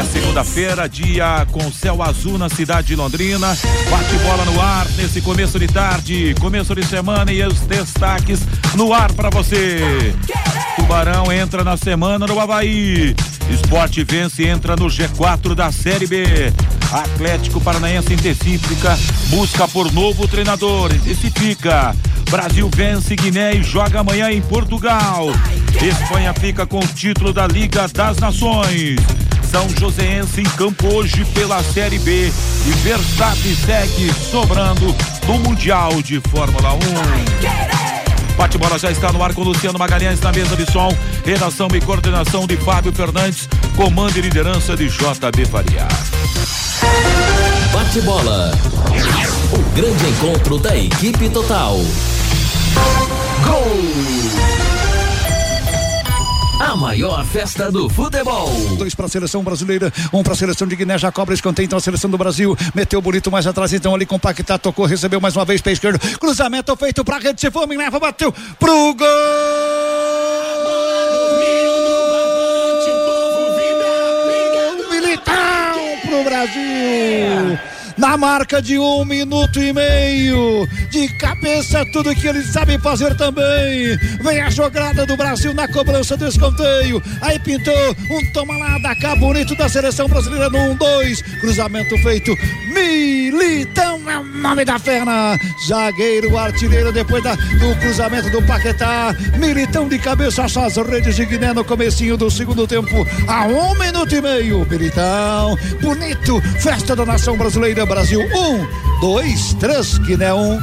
É segunda-feira, dia com céu azul na cidade de Londrina. Bate bola no ar nesse começo de tarde, começo de semana e os destaques no ar para você. Tubarão entra na semana no Havaí. Esporte vence e entra no G4 da Série B. Atlético Paranaense intensifica, busca por novo treinador, intensifica. Brasil vence Guiné e joga amanhã em Portugal. Espanha fica com o título da Liga das Nações. São Joséense em campo hoje pela Série B e Verstappen segue sobrando no Mundial de Fórmula 1. Bate-bola já está no ar com Luciano Magalhães na mesa de som. Redação e coordenação de Fábio Fernandes. Comando e liderança de JB Faria. Bate-bola. O grande encontro da equipe total. Gol! A maior festa do futebol. Dois para a seleção brasileira, um para a seleção de Guiné, já cobra escanteio, então a seleção do Brasil meteu bonito mais atrás, então ali compactar, tocou, recebeu mais uma vez pé esquerdo, cruzamento feito para a rede, se fome, leva, bateu pro gol! Militão pro Brasil! Na marca de um minuto e meio. De cabeça, tudo que ele sabe fazer também. Vem a jogada do Brasil na cobrança do escanteio. Aí pintou um toma lá da cá bonito da seleção brasileira no 1-2. Cruzamento feito. Militão é o nome da perna. Zagueiro, artilheiro, depois da, do cruzamento do Paquetá. Militão de cabeça, as redes de Guiné no comecinho do segundo tempo. A um minuto e meio. Militão, bonito. Festa da nação brasileira. Brasil. Um, dois, três, Guiné um.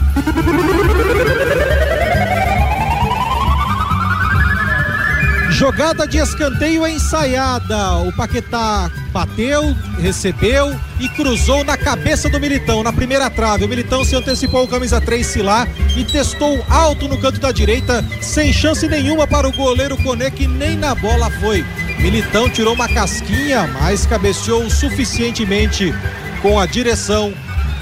Jogada de escanteio ensaiada. O Paquetá bateu, recebeu e cruzou na cabeça do Militão, na primeira trave. O Militão se antecipou o camisa 3 Silá e testou alto no canto da direita, sem chance nenhuma para o goleiro Cone, que nem na bola foi. Militão tirou uma casquinha, mas cabeceou suficientemente com a direção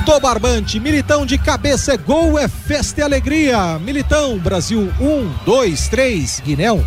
do Barbante. Militão de cabeça é gol, é festa e alegria. Militão, Brasil 1, 2, 3, Guiné 1.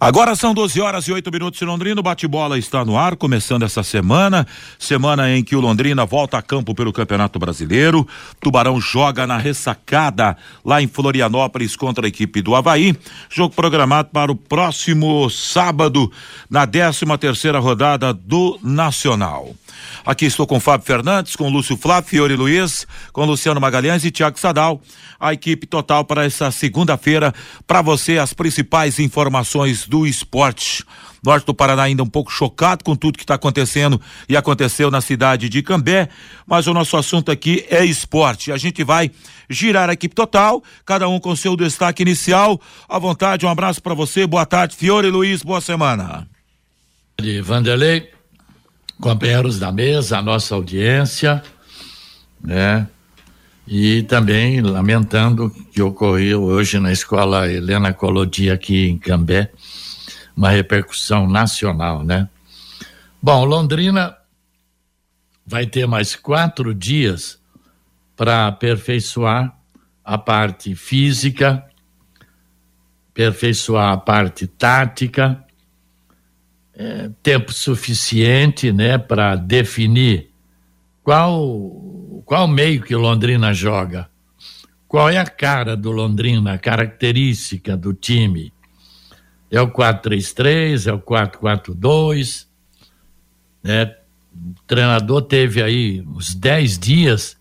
Agora são 12 horas e 8 minutos em Londrina. O bate-bola está no ar, começando essa semana. Semana em que o Londrina volta a campo pelo Campeonato Brasileiro. Tubarão joga na ressacada lá em Florianópolis contra a equipe do Havaí. Jogo programado para o próximo sábado, na 13 terceira rodada do Nacional. Aqui estou com Fábio Fernandes, com Lúcio Flávio, Fiore Luiz, com Luciano Magalhães e Tiago Sadal. A equipe total para essa segunda-feira. Para você, as principais informações do esporte. Norte do Paraná ainda um pouco chocado com tudo que está acontecendo e aconteceu na cidade de Cambé, mas o nosso assunto aqui é esporte. A gente vai girar a equipe total, cada um com seu destaque inicial. À vontade, um abraço para você. Boa tarde, Fiore Luiz, boa semana. Vanderlei, companheiros da mesa, a nossa audiência, né? E também lamentando que ocorreu hoje na escola Helena Colodi aqui em Cambé, uma repercussão nacional, né? Bom, Londrina vai ter mais quatro dias para aperfeiçoar a parte física, aperfeiçoar a parte tática, tempo suficiente, né, para definir qual qual meio que Londrina joga, qual é a cara do Londrina, a característica do time. É o 4-3-3, é o 4-4-2, né? O treinador teve aí uns 10 dias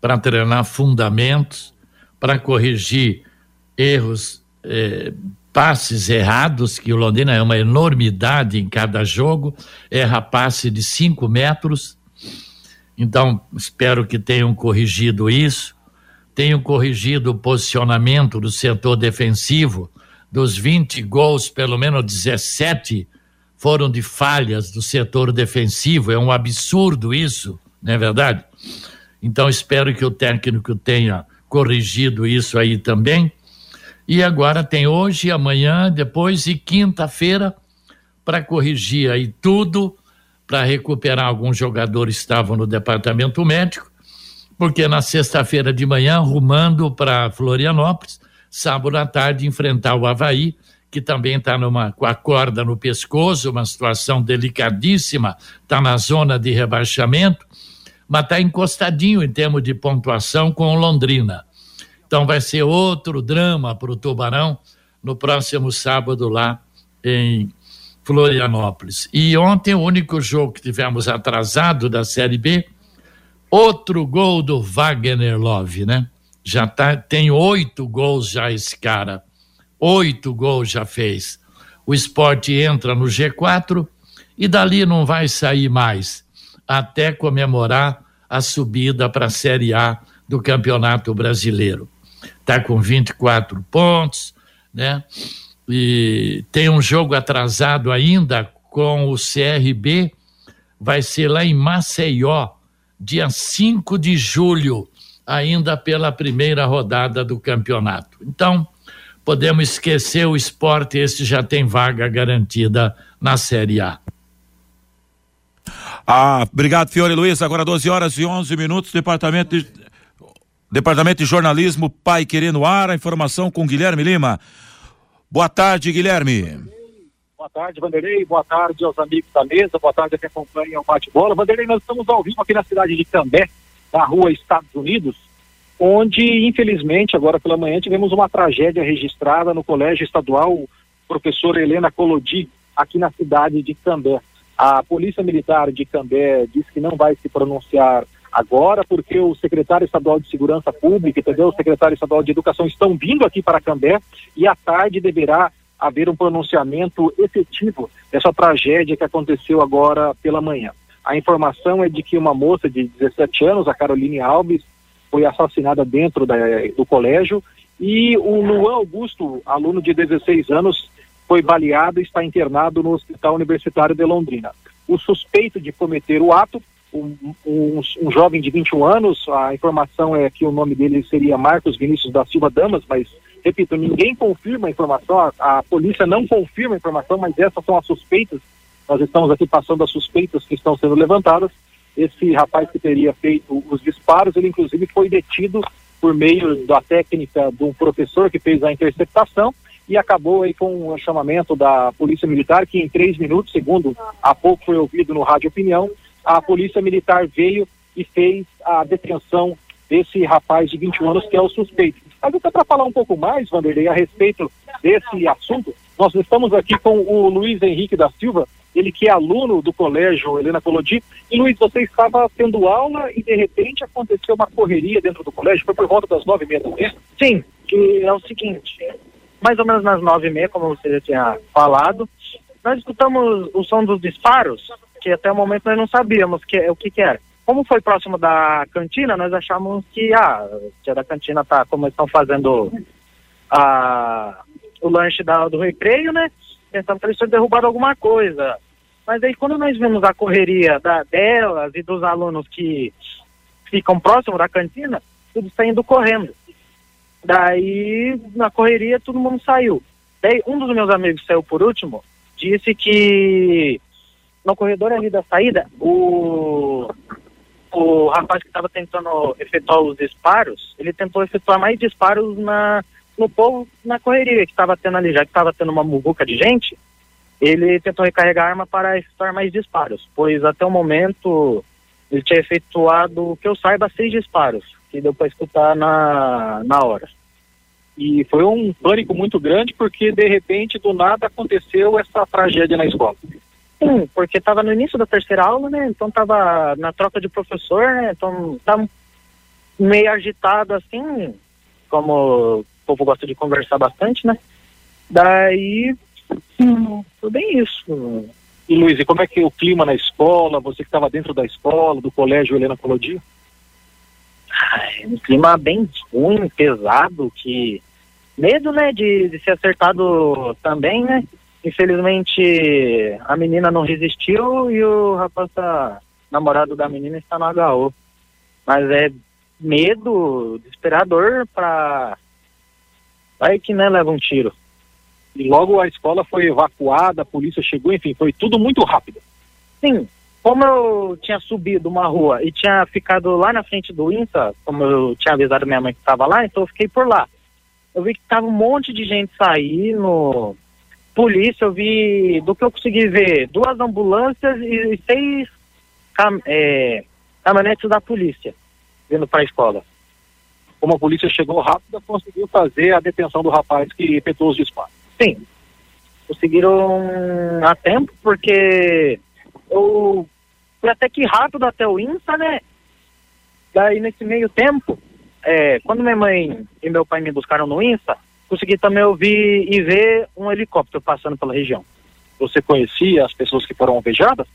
para treinar fundamentos, para corrigir erros eh, passes errados, que o Londrina é uma enormidade em cada jogo, erra passe de 5 metros. Então, espero que tenham corrigido isso, tenham corrigido o posicionamento do setor defensivo. Dos 20 gols, pelo menos 17 foram de falhas do setor defensivo. É um absurdo isso. não é verdade? Então espero que o técnico tenha corrigido isso aí também. E agora tem hoje, amanhã, depois e quinta-feira para corrigir aí tudo, para recuperar alguns jogadores que estavam no departamento médico, porque na sexta-feira de manhã, rumando para Florianópolis, sábado à tarde enfrentar o Havaí, que também está com a corda no pescoço, uma situação delicadíssima, está na zona de rebaixamento, mas está encostadinho em termos de pontuação com o Londrina. Então vai ser outro drama para o Tubarão no próximo sábado lá em Florianópolis. E ontem o único jogo que tivemos atrasado da Série B, outro gol do Wagner Love, né? Já tá, tem oito gols já esse cara. Oito gols já fez. O esporte entra no G4 e dali não vai sair mais até comemorar a subida para a Série A do Campeonato Brasileiro. Está com 24 pontos, né? E tem um jogo atrasado ainda com o CRB, vai ser lá em Maceió, dia 5 de julho ainda pela primeira rodada do campeonato. Então, podemos esquecer o esporte, esse já tem vaga garantida na Série A. Ah, obrigado, Fiore Luiz. Agora 12 horas e 11 minutos, departamento de, departamento de jornalismo Pai Querendo Ar, a informação com Guilherme Lima. Boa tarde, Guilherme. Boa tarde, Vanderlei. Boa tarde aos amigos da mesa. Boa tarde a quem acompanha o bate-bola. Vanderlei, nós estamos ao vivo aqui na cidade de Cambé, na rua Estados Unidos, onde, infelizmente, agora pela manhã, tivemos uma tragédia registrada no Colégio Estadual Professora Helena Colodi, aqui na cidade de Cambé. A Polícia Militar de Cambé disse que não vai se pronunciar agora, porque o secretário estadual de Segurança Pública, entendeu? O secretário estadual de Educação estão vindo aqui para Cambé e à tarde deverá haver um pronunciamento efetivo dessa tragédia que aconteceu agora pela manhã. A informação é de que uma moça de 17 anos, a Caroline Alves, foi assassinada dentro da, do colégio e o Luan Augusto, aluno de 16 anos, foi baleado e está internado no Hospital Universitário de Londrina. O suspeito de cometer o ato, um, um, um, jovem de 21 anos, a informação é que o nome dele seria Marcos Vinícius da Silva Damas, mas, repito, ninguém confirma a informação, a, a polícia não confirma a informação, mas essas são as suspeitas nós estamos aqui passando as suspeitas que estão sendo levantadas. Esse rapaz que teria feito os disparos, ele inclusive foi detido por meio da técnica de um professor que fez a interceptação e acabou aí com o chamamento da Polícia Militar, que em três minutos, segundo há pouco foi ouvido no Rádio Opinião, a Polícia Militar veio e fez a detenção desse rapaz de 21 anos, que é o suspeito. Mas até para falar um pouco mais, Vanderlei, a respeito desse assunto, nós estamos aqui com o Luiz Henrique da Silva, ele que é aluno do colégio Helena Colodi. E Luiz, você estava tendo aula e de repente aconteceu uma correria dentro do colégio, foi por volta das nove e meia da manhã? Sim, que é o seguinte, mais ou menos nas nove e meia, como você já tinha falado, nós escutamos o som dos disparos, que até o momento nós não sabíamos que, o que, que era. Como foi próximo da cantina, nós achamos que ah, a tia da cantina tá, como estão fazendo a, o lanche da, do recreio, né? Pensamos que eles tinham derrubado alguma coisa. Mas aí quando nós vimos a correria da, delas e dos alunos que ficam próximos da cantina, tudo saindo correndo. Daí, na correria, todo mundo saiu. Daí, um dos meus amigos saiu por último, disse que no corredor ali da saída, o, o rapaz que estava tentando efetuar os disparos, ele tentou efetuar mais disparos na, no povo na correria que estava tendo ali, já que estava tendo uma muvuca de gente, ele tentou recarregar a arma para efetuar mais disparos, pois até o momento ele tinha efetuado, que eu saiba, seis disparos, que deu para escutar na, na hora. E foi um pânico muito grande, porque de repente, do nada, aconteceu essa tragédia na escola. Sim, porque estava no início da terceira aula, né? Então estava na troca de professor, né? Então estava meio agitado assim, como povo gosta de conversar bastante, né? Daí, hum, tudo bem isso. E Luiz, e como é que é o clima na escola? Você que estava dentro da escola, do colégio Helena Colodia? Um clima bem ruim, pesado, que medo, né, de, de ser acertado também, né? Infelizmente a menina não resistiu e o rapaz tá namorado da menina está no HO. Mas é medo, desesperador pra. Vai que né, leva um tiro. E logo a escola foi evacuada, a polícia chegou, enfim, foi tudo muito rápido. Sim, como eu tinha subido uma rua e tinha ficado lá na frente do INSA, como eu tinha avisado minha mãe que estava lá, então eu fiquei por lá. Eu vi que tava um monte de gente saindo, polícia, eu vi, do que eu consegui ver, duas ambulâncias e seis cam é, caminhonetes da polícia vindo para a escola. Como a polícia chegou rápida, conseguiu fazer a detenção do rapaz que efetuou os disparos. Sim, conseguiram a tempo, porque eu fui até que rápido até o INSA, né? Daí nesse meio tempo, é, quando minha mãe e meu pai me buscaram no INSA, consegui também ouvir e ver um helicóptero passando pela região. Você conhecia as pessoas que foram alvejadas?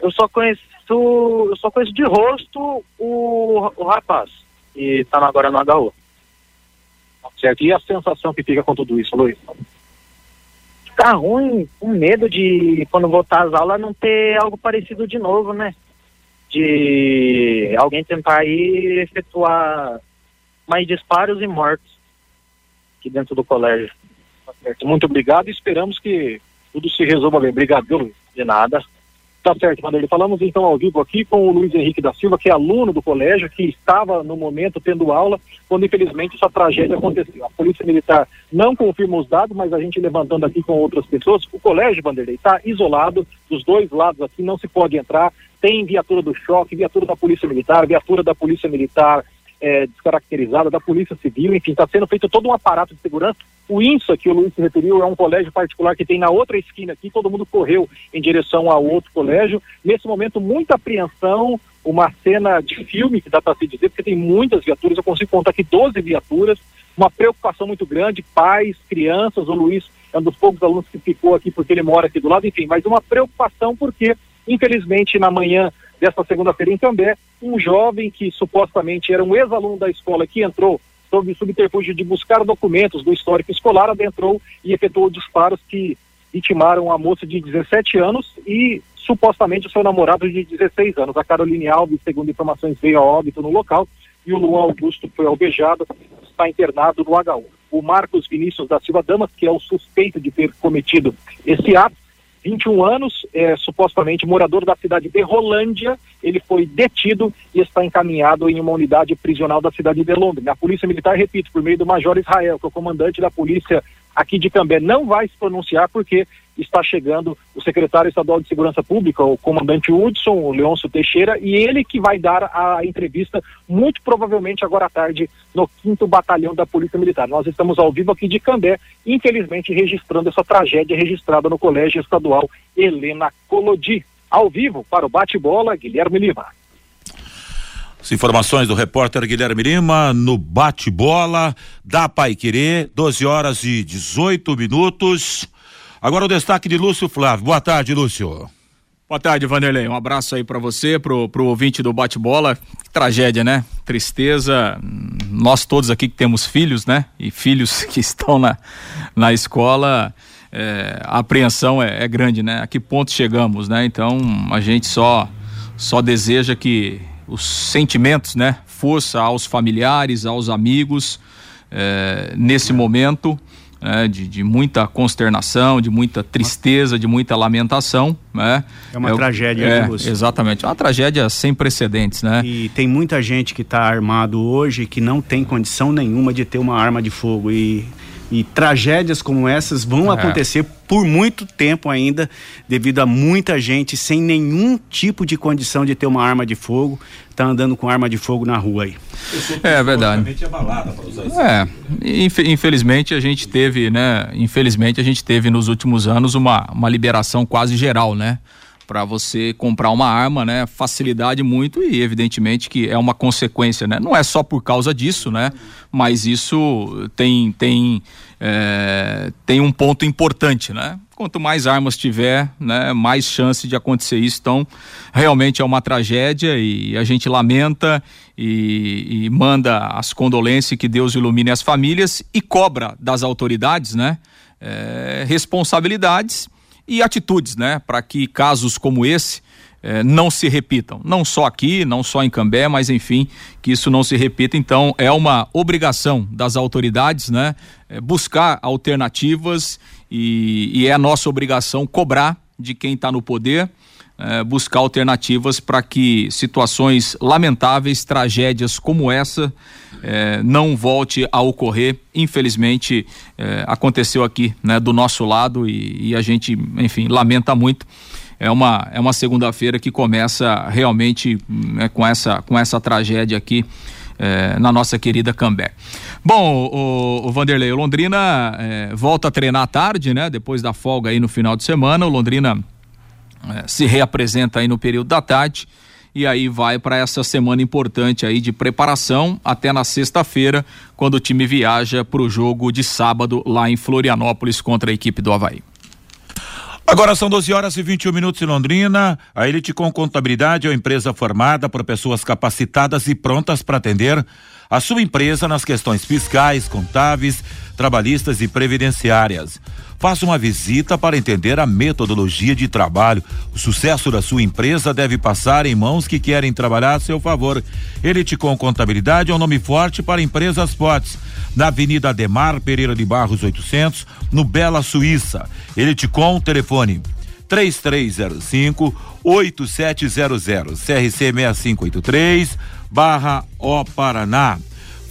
Eu só conheço, eu só conheço de rosto o, o rapaz, que está agora no HU. Certo, e a sensação que fica com tudo isso, Luiz? Ficar ruim, com medo de, quando voltar às aulas, não ter algo parecido de novo, né? De alguém tentar ir efetuar mais disparos e mortes aqui dentro do colégio. Tá muito obrigado e esperamos que tudo se resolva bem. Obrigado, Luiz? De nada. Tá certo, Vanderlei. Falamos então ao vivo aqui com o Luiz Henrique da Silva, que é aluno do colégio, que estava no momento tendo aula, quando infelizmente essa tragédia aconteceu. A Polícia Militar não confirma os dados, mas a gente levantando aqui com outras pessoas, o colégio, Vanderlei, está isolado, dos dois lados aqui não se pode entrar, tem viatura do choque, viatura da Polícia Militar, viatura da Polícia Militar é, descaracterizada, da Polícia Civil, enfim, está sendo feito todo um aparato de segurança. O INSA, que o Luiz se referiu, é um colégio particular que tem na outra esquina aqui, todo mundo correu em direção ao outro colégio. Nesse momento, muita apreensão, uma cena de filme, que dá para se dizer, porque tem muitas viaturas, eu consigo contar aqui 12 viaturas, uma preocupação muito grande, pais, crianças, o Luiz é um dos poucos alunos que ficou aqui porque ele mora aqui do lado, enfim, mas uma preocupação porque, infelizmente, na manhã desta segunda-feira em Cambé, um jovem que supostamente era um ex-aluno da escola que entrou sob subterfúgio de buscar documentos do histórico escolar, adentrou e efetuou disparos que vitimaram a moça de 17 anos e supostamente seu namorado de 16 anos. A Caroline Alves, segundo informações, veio a óbito no local e o Luan Augusto foi alvejado, está internado no HU. O Marcos Vinícius da Silva Damas, que é o suspeito de ter cometido esse ato, 21 anos, é, supostamente morador da cidade de Rolândia, ele foi detido e está encaminhado em uma unidade prisional da cidade de Londres. A Polícia Militar, repito, por meio do Major Israel, que é o comandante da polícia aqui de Cambé, não vai se pronunciar porque está chegando o secretário estadual de Segurança Pública, o comandante Hudson, o Leôncio Teixeira, e ele que vai dar a entrevista, muito provavelmente agora à tarde, no 5 Batalhão da Polícia Militar. Nós estamos ao vivo aqui de Cambé, infelizmente registrando essa tragédia registrada no Colégio Estadual Helena Colodi. Ao vivo, para o bate-bola, Guilherme Lima. As informações do repórter Guilherme Lima no bate-bola da Pai Querer, 12 horas e 18 minutos. Agora o destaque de Lúcio Flávio. Boa tarde, Lúcio. Boa tarde, Vanderlei. Um abraço aí para você, pro, pro ouvinte do bate-bola. Tragédia, né? Tristeza. Nós todos aqui que temos filhos, né? E filhos que estão na, na escola, é, a apreensão é, é, grande, né? A que ponto chegamos, né? Então a gente só só deseja que os sentimentos, né? Força aos familiares, aos amigos é, nesse momento né, de, de, muita consternação, de muita tristeza, de muita lamentação. Né? É uma é, tragédia, é, né, Exatamente, é uma tragédia sem precedentes, né? E tem muita gente que está armado hoje que não tem condição nenhuma de ter uma arma de fogo e e tragédias como essas vão é. acontecer por muito tempo ainda, devido a muita gente sem nenhum tipo de condição de ter uma arma de fogo, tá andando com arma de fogo na rua aí. É verdade. É, infelizmente a gente teve, né? Infelizmente a gente teve nos últimos anos uma, uma liberação quase geral, né? Para você comprar uma arma, né? Facilidade muito e evidentemente que é uma consequência, né? Não é só por causa disso, né? Mas isso tem tem é, tem um ponto importante, né? Quanto mais armas tiver, né, mais chance de acontecer isso. Então, realmente é uma tragédia e a gente lamenta e, e manda as condolências que Deus ilumine as famílias e cobra das autoridades, né? É, responsabilidades e atitudes, né, para que casos como esse eh, não se repitam. Não só aqui, não só em Cambé, mas enfim, que isso não se repita. Então, é uma obrigação das autoridades, né? Eh, buscar alternativas e, e é a nossa obrigação cobrar de quem está no poder. Eh, buscar alternativas para que situações lamentáveis, tragédias como essa, eh, não volte a ocorrer. Infelizmente, eh, aconteceu aqui, né, do nosso lado e, e a gente, enfim, lamenta muito é uma, é uma segunda-feira que começa realmente né, com, essa, com essa tragédia aqui é, na nossa querida Cambé. Bom, o, o Vanderlei, o Londrina é, volta a treinar à tarde, né? Depois da folga aí no final de semana, o Londrina é, se reapresenta aí no período da tarde e aí vai para essa semana importante aí de preparação até na sexta-feira, quando o time viaja para o jogo de sábado lá em Florianópolis contra a equipe do Havaí. Agora são 12 horas e 21 minutos em Londrina. A Elite com Contabilidade é uma empresa formada por pessoas capacitadas e prontas para atender a sua empresa nas questões fiscais, contábeis, trabalhistas e previdenciárias. Faça uma visita para entender a metodologia de trabalho. O sucesso da sua empresa deve passar em mãos que querem trabalhar a seu favor. Elite com Contabilidade é um nome forte para empresas fortes. Na Avenida Ademar Pereira de Barros 800, no Bela Suíça. Elite com telefone 3305 8700 CRC 6583 barra O Paraná.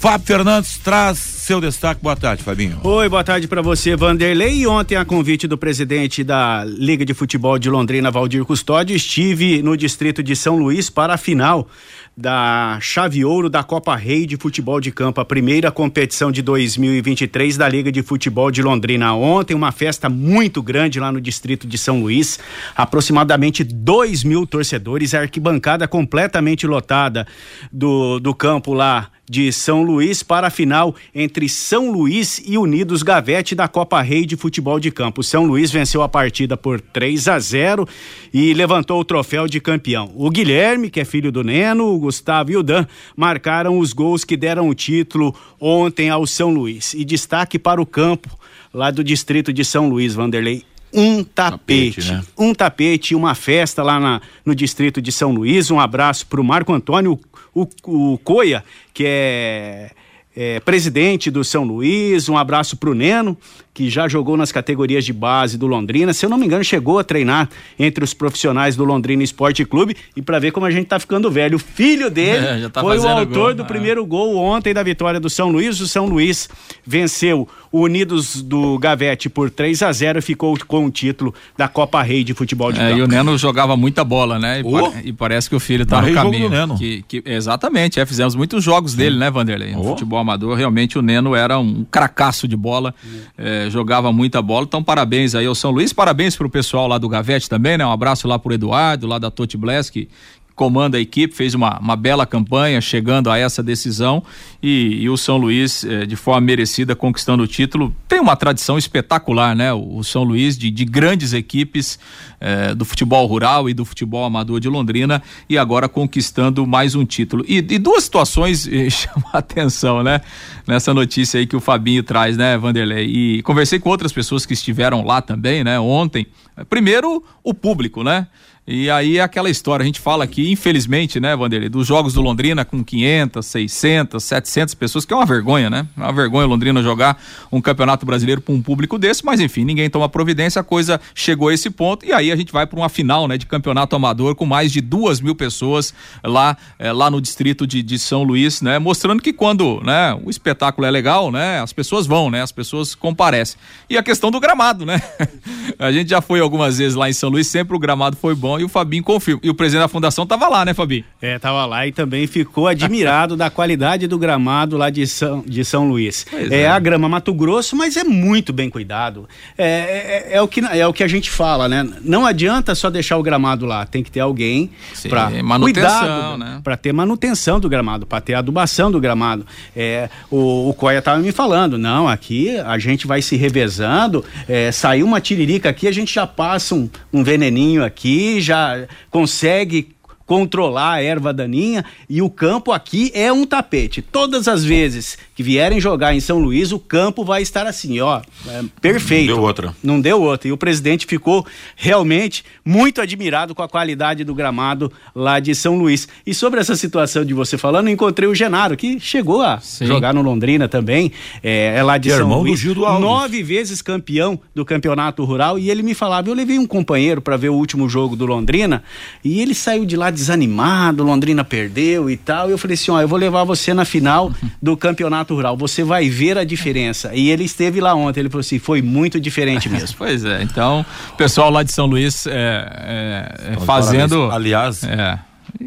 Fábio Fernandes traz seu destaque. Boa tarde, Fabinho. Oi, boa tarde para você, Vanderlei. E ontem, a convite do presidente da Liga de Futebol de Londrina, Valdir Custódio, estive no distrito de São Luís para a final da Chave Ouro da Copa Rei de Futebol de Campo, a primeira competição de 2023 da Liga de Futebol de Londrina. Ontem, uma festa muito grande lá no distrito de São Luís, aproximadamente 2 mil torcedores, a arquibancada completamente lotada do, do campo lá de São Luís para a final entre São Luís e Unidos Gavete da Copa Rei de Futebol de Campo. São Luís venceu a partida por 3 a 0 e levantou o troféu de campeão. O Guilherme, que é filho do Neno, o Gustavo e o Dan marcaram os gols que deram o título ontem ao São Luís. E destaque para o campo lá do distrito de São Luís, Vanderlei um tapete, tapete né? um tapete, uma festa lá na, no distrito de São Luís. Um abraço para o Marco Antônio, o, o Coia, que é, é, presidente do São Luís. Um abraço para o Neno, que já jogou nas categorias de base do Londrina. Se eu não me engano, chegou a treinar entre os profissionais do Londrina Esporte Clube. E para ver como a gente tá ficando velho, o filho dele é, tá foi o autor gol. do é. primeiro gol ontem da vitória do São Luís. O São Luís venceu o Unidos do Gavete por 3 a 0 e ficou com o título da Copa Rei de Futebol de é, Campo. E o Neno jogava muita bola, né? E, oh. e parece que o filho tá no caminho. Neno. Que, que, exatamente, é, fizemos muitos jogos Sim. dele, né, Vanderlei? No oh. futebol amador, realmente o Neno era um cracaço de bola. É, jogava muita bola. Então, parabéns aí ao São Luís, parabéns pro pessoal lá do Gavete também, né? Um abraço lá pro Eduardo, lá da Totti Bless, que comanda a equipe, fez uma, uma bela campanha chegando a essa decisão e, e o São Luís, eh, de forma merecida, conquistando o título. Tem uma tradição espetacular, né? O, o São Luís de, de grandes equipes eh, do futebol rural e do futebol amador de Londrina e agora conquistando mais um título. E, e duas situações eh, chamam a atenção, né? Nessa notícia aí que o Fabinho traz, né, Vanderlei? E conversei com outras pessoas que estiveram lá também, né, ontem. Primeiro, o público, né? E aí é aquela história, a gente fala aqui, infelizmente, né, Vanderlei, dos jogos do Londrina com 500, 600, 700 pessoas, que é uma vergonha, né? É uma vergonha Londrina jogar um campeonato brasileiro para um público desse, mas enfim, ninguém toma providência, a coisa chegou a esse ponto e aí a gente vai para uma final, né, de campeonato amador com mais de duas mil pessoas lá, é, lá no distrito de, de São Luís, né? Mostrando que quando, né, o espetáculo é legal, né, as pessoas vão, né? As pessoas comparecem. E a questão do gramado, né? a gente já foi algumas vezes lá em São Luís, sempre o gramado foi bom e o Fabinho confirma. E o presidente da fundação tava lá, né, Fabinho? É, tava lá e também ficou admirado da qualidade do gramado lá de São, de São Luís. É, é, a grama Mato Grosso, mas é muito bem cuidado. É, é, é, o que, é o que a gente fala, né? Não adianta só deixar o gramado lá, tem que ter alguém para cuidar, né? para ter manutenção do gramado, para ter adubação do gramado. É, o, o Coia tava me falando, não, aqui a gente vai se revezando, é, saiu uma tiririca aqui, a gente já passa um, um veneninho aqui, já consegue controlar a erva daninha e o campo aqui é um tapete. Todas as vezes que vierem jogar em São Luís, o campo vai estar assim, ó, é, perfeito. Não deu outra. Não deu outra. E o presidente ficou realmente muito admirado com a qualidade do gramado lá de São Luís. E sobre essa situação de você falando, encontrei o Genaro, que chegou a Sim. jogar no Londrina também, é, é lá de São Luís. Nove vezes campeão do campeonato rural e ele me falava, eu levei um companheiro para ver o último jogo do Londrina e ele saiu de lá desanimado, Londrina perdeu e tal. E eu falei assim: ó, eu vou levar você na final do campeonato rural, você vai ver a diferença. E ele esteve lá ontem, ele falou assim: foi muito diferente mesmo. pois é, então, o pessoal lá de São Luís é, é, é fazendo. Aliás. É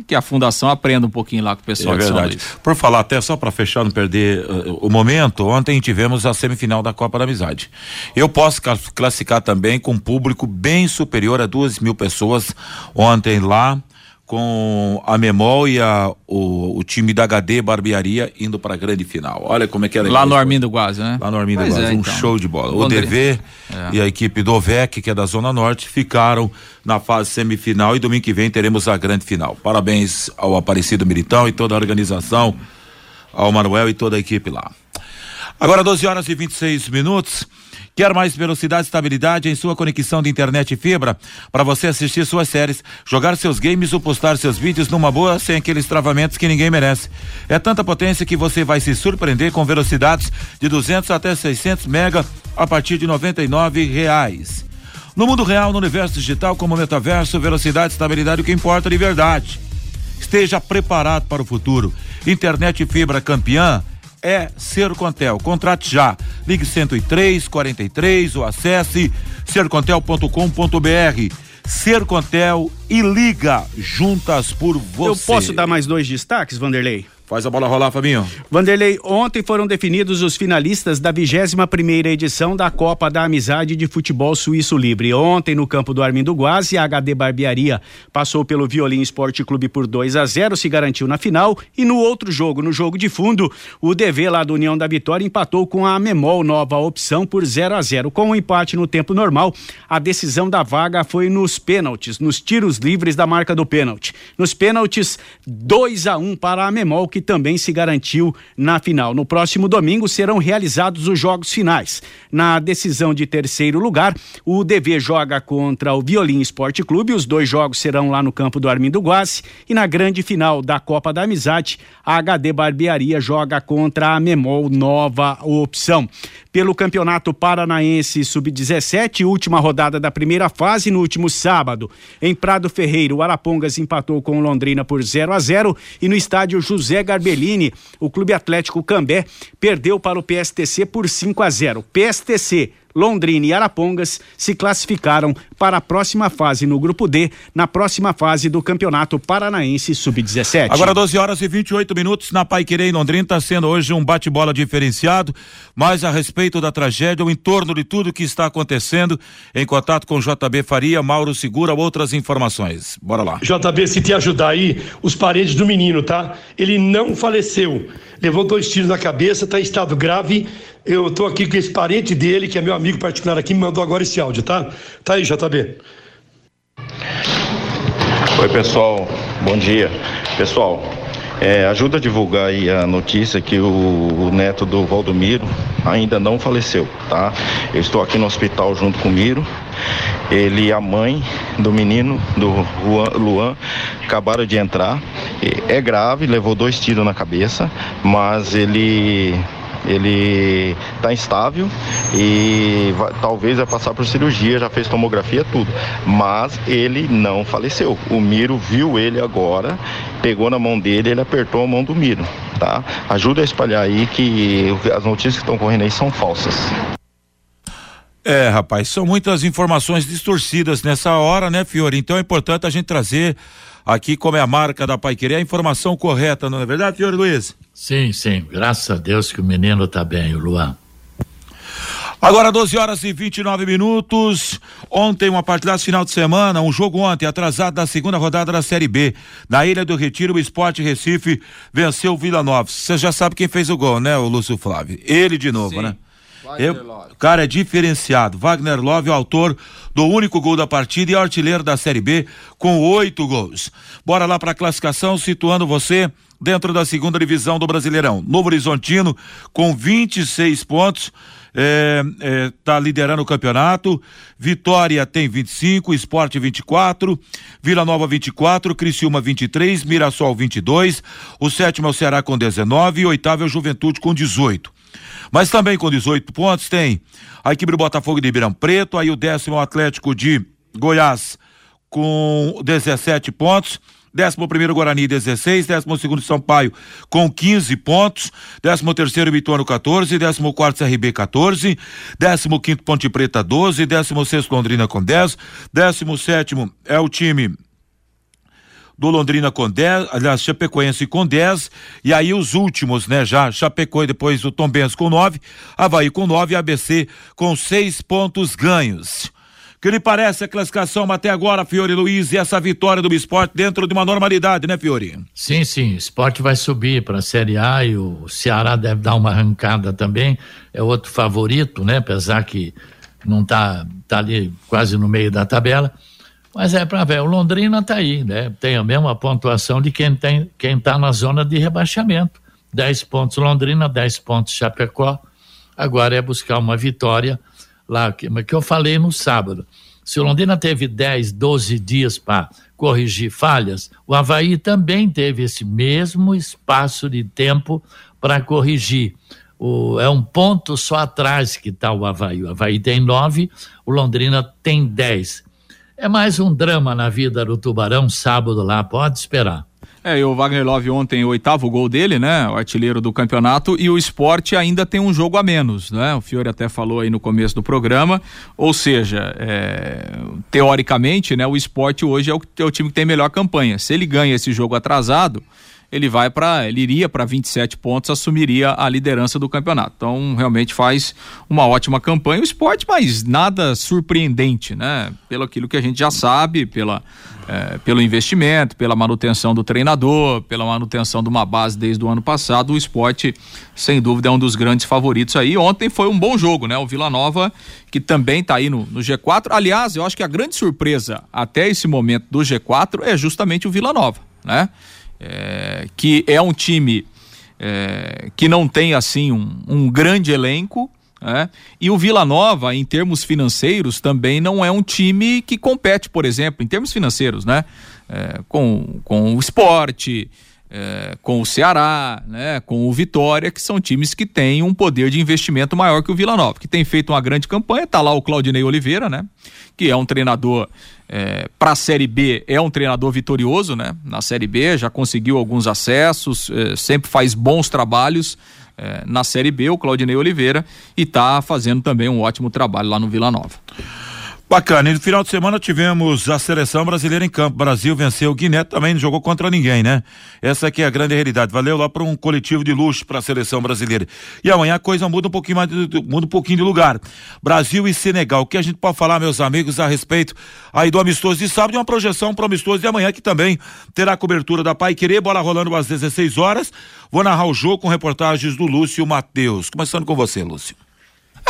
que a fundação aprenda um pouquinho lá com o pessoal é verdade. Por falar até só para fechar, não perder uh, o momento, ontem tivemos a semifinal da Copa da Amizade. Eu posso classificar também com um público bem superior a duas mil pessoas ontem lá com a Memol e a, o, o time da HD Barbearia indo para a grande final. Olha como é que era. Lá no Armindo Guaz, né? Lá no Armindo Guaz, é, um então. show de bola. O DV é. e a equipe do OVEC, que é da Zona Norte, ficaram na fase semifinal e domingo que vem teremos a grande final. Parabéns ao Aparecido Militão e toda a organização, ao Manuel e toda a equipe lá. Agora 12 horas e 26 minutos. Quer mais velocidade e estabilidade em sua conexão de internet e fibra? Para você assistir suas séries, jogar seus games ou postar seus vídeos numa boa sem aqueles travamentos que ninguém merece. É tanta potência que você vai se surpreender com velocidades de 200 até 600 mega a partir de R$ reais. No mundo real, no universo digital, como metaverso, velocidade estabilidade, o que importa de verdade. Esteja preparado para o futuro. Internet fibra campeã é Sercontel. Contrate já. Ligue 103 43 ou acesse sercontel.com.br. Sercontel e liga juntas por você. Eu posso dar mais dois destaques, Vanderlei? Faz a bola rolar, Fabinho. Vanderlei, ontem foram definidos os finalistas da 21 primeira edição da Copa da Amizade de Futebol Suíço Livre. Ontem, no campo do Armindo Guazi, a HD Barbearia passou pelo Violim Esporte Clube por 2 a 0 se garantiu na final. E no outro jogo, no jogo de fundo, o DV lá do União da Vitória empatou com a Memol Nova Opção por 0 a 0 Com o um empate no tempo normal, a decisão da vaga foi nos pênaltis, nos tiros livres da marca do pênalti. Nos pênaltis, 2 a 1 para a Memol, que que também se garantiu na final. No próximo domingo serão realizados os jogos finais. Na decisão de terceiro lugar, o DV joga contra o Violim Esporte Clube. Os dois jogos serão lá no campo do Armindo Guassi. E na grande final da Copa da Amizade, a HD Barbearia joga contra a Memol Nova Opção. Pelo Campeonato Paranaense Sub-17, última rodada da primeira fase no último sábado. Em Prado Ferreiro, o Arapongas empatou com o Londrina por 0 a 0 e no estádio José Garbellini, o Clube Atlético Cambé perdeu para o PSTC por 5 a 0. PSTC Londrina e Arapongas se classificaram para a próxima fase no grupo D, na próxima fase do Campeonato Paranaense Sub-17. Agora 12 horas e 28 minutos na Pai Querer em Londrina, está sendo hoje um bate-bola diferenciado, mas a respeito da tragédia, o entorno de tudo que está acontecendo, em contato com JB Faria, Mauro Segura, outras informações. Bora lá. JB, se te ajudar aí, os parentes do menino, tá? Ele não faleceu. Levou dois tiros na cabeça, está em estado grave eu estou aqui com esse parente dele, que é meu amigo particular aqui, me mandou agora esse áudio, tá? Tá aí, JB. Oi, pessoal. Bom dia. Pessoal, é, ajuda a divulgar aí a notícia que o, o, neto do Valdomiro ainda não faleceu, tá? Eu estou aqui no hospital junto com o Miro. Ele e a mãe do menino, do Luan, Luan acabaram de entrar. É grave, levou dois tiros na cabeça, mas ele ele está instável e vai, talvez vai passar por cirurgia, já fez tomografia, tudo. Mas ele não faleceu. O Miro viu ele agora, pegou na mão dele, ele apertou a mão do Miro, tá? Ajuda a espalhar aí que as notícias que estão correndo aí são falsas. É, rapaz, são muitas informações distorcidas nessa hora, né, Fiore? Então é importante a gente trazer aqui, como é a marca da Pai Querer, a informação correta, não é verdade, Fiore Luiz? Sim, sim. Graças a Deus que o menino está bem, o Luan. Agora 12 horas e 29 minutos. Ontem uma partida final de semana, um jogo ontem atrasado da segunda rodada da Série B. Na Ilha do Retiro, o Esporte Recife venceu o Vila Nova. Você já sabe quem fez o gol, né, o Lúcio Flávio? Ele de novo, Sim. né? Eu, cara, é diferenciado. Wagner Love, o autor do único gol da partida e artilheiro da Série B, com oito gols. Bora lá para a classificação, situando você dentro da segunda divisão do Brasileirão. Novo Horizontino com 26 pontos. É, é, tá liderando o campeonato. Vitória tem 25, Esporte 24, Vila Nova 24, Criciúma 23, Mirassol 22. O sétimo é o Ceará com 19 e o oitavo é o Juventude com 18. Mas também com 18 pontos tem a equipe do Botafogo de Ribeirão Preto, aí o décimo é Atlético de Goiás com 17 pontos. Décimo primeiro Guarani 16, décimo segundo Sampaio com 15 pontos, décimo terceiro Bituano 14, décimo quarto CRB 14, décimo quinto Ponte Preta 12, décimo sexto Londrina com 10, décimo sétimo é o time do Londrina com 10, aliás, Chapecoense com 10, e aí os últimos, né, já Chapecoense depois o Tombense com 9, Havaí com 9 e ABC com 6 pontos ganhos que lhe parece a classificação até agora, Fiore Luiz, e essa vitória do esporte dentro de uma normalidade, né, Fiore? Sim, sim. O esporte vai subir para a Série A e o Ceará deve dar uma arrancada também. É outro favorito, né? Apesar que não está tá ali quase no meio da tabela. Mas é para ver, o Londrina está aí, né? Tem a mesma pontuação de quem tem quem está na zona de rebaixamento. 10 pontos Londrina, 10 pontos Chapecó. Agora é buscar uma vitória lá, que, que eu falei no sábado. Se o Londrina teve 10, 12 dias para corrigir falhas, o Havaí também teve esse mesmo espaço de tempo para corrigir. O, é um ponto só atrás que está o Havaí. O Havaí tem nove, o Londrina tem dez. É mais um drama na vida do Tubarão, sábado lá, pode esperar. É, e o Wagner Love ontem, o oitavo gol dele, né? O artilheiro do campeonato, e o esporte ainda tem um jogo a menos, né? O Fiore até falou aí no começo do programa. Ou seja, é, teoricamente, né, o esporte hoje é o, é o time que tem melhor campanha. Se ele ganha esse jogo atrasado, ele vai para, ele iria para 27 pontos, assumiria a liderança do campeonato. Então, realmente faz uma ótima campanha o esporte, mas nada surpreendente, né? Pelo aquilo que a gente já sabe, pela é, pelo investimento, pela manutenção do treinador, pela manutenção de uma base desde o ano passado, o esporte, sem dúvida, é um dos grandes favoritos aí. Ontem foi um bom jogo, né? O Vila Nova, que também está aí no, no, G4. Aliás, eu acho que a grande surpresa até esse momento do G4 é justamente o Vila Nova, né? É, que é um time é, que não tem assim um, um grande elenco, é? E o Vila Nova, em termos financeiros, também não é um time que compete, por exemplo, em termos financeiros, né? É, com, com o esporte, é, com o Ceará, né? com o Vitória, que são times que têm um poder de investimento maior que o Vila Nova, que tem feito uma grande campanha. Tá lá o Claudinei Oliveira, né? Que é um treinador é, para a Série B, é um treinador vitorioso, né? Na Série B já conseguiu alguns acessos, é, sempre faz bons trabalhos é, na Série B, o Claudinei Oliveira, e está fazendo também um ótimo trabalho lá no Vila Nova. Bacana. E no final de semana tivemos a seleção brasileira em campo. Brasil venceu Guiné, também não jogou contra ninguém, né? Essa aqui é a grande realidade. Valeu lá para um coletivo de luxo para a seleção brasileira. E amanhã a coisa muda um pouquinho mais, muda um pouquinho de lugar. Brasil e Senegal. O que a gente pode falar, meus amigos, a respeito aí do amistoso de sábado e uma projeção para o amistoso de amanhã que também terá cobertura da Pai Querer, bola rolando às 16 horas. Vou narrar o jogo com reportagens do Lúcio Matheus. Começando com você, Lúcio.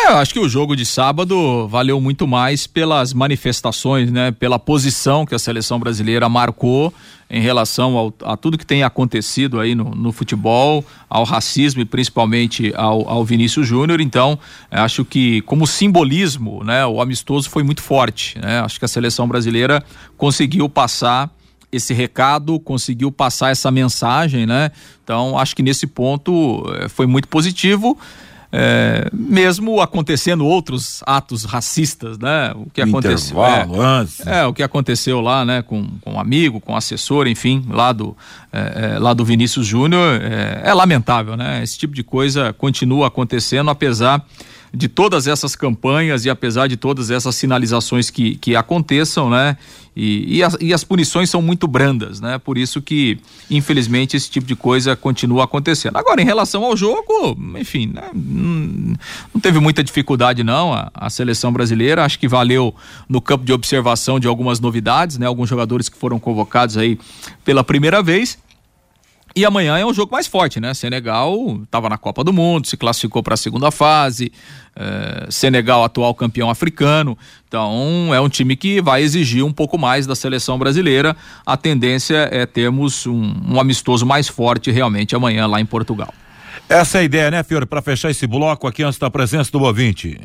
É, eu acho que o jogo de sábado valeu muito mais pelas manifestações, né? Pela posição que a seleção brasileira marcou em relação ao, a tudo que tem acontecido aí no, no futebol, ao racismo e principalmente ao, ao Vinícius Júnior. Então, acho que como simbolismo, né? O amistoso foi muito forte, né? Acho que a seleção brasileira conseguiu passar esse recado, conseguiu passar essa mensagem, né? Então, acho que nesse ponto eh, foi muito positivo é, mesmo acontecendo outros atos racistas, né? O que aconteceu? É, é, o que aconteceu lá, né? Com, com um amigo, com um assessor, enfim, lá do, é, é lá do Vinícius Júnior, é, é lamentável, né? Esse tipo de coisa continua acontecendo, apesar de todas essas campanhas e apesar de todas essas sinalizações que, que aconteçam, né? E, e, as, e as punições são muito brandas, né? Por isso que, infelizmente, esse tipo de coisa continua acontecendo. Agora, em relação ao jogo, enfim, né? não, não teve muita dificuldade, não. A, a, seleção brasileira, acho que valeu no campo de observação de algumas novidades, né? Alguns jogadores que foram convocados aí pela primeira vez E amanhã é um jogo mais forte, né? Senegal estava na Copa do Mundo, se classificou para a segunda fase. É, Senegal, atual campeão africano. Então, é um time que vai exigir um pouco mais da seleção brasileira. A tendência é termos um, um amistoso mais forte realmente amanhã lá em Portugal. Essa é a ideia, né, Fiore, para fechar esse bloco aqui antes da presença do ouvinte.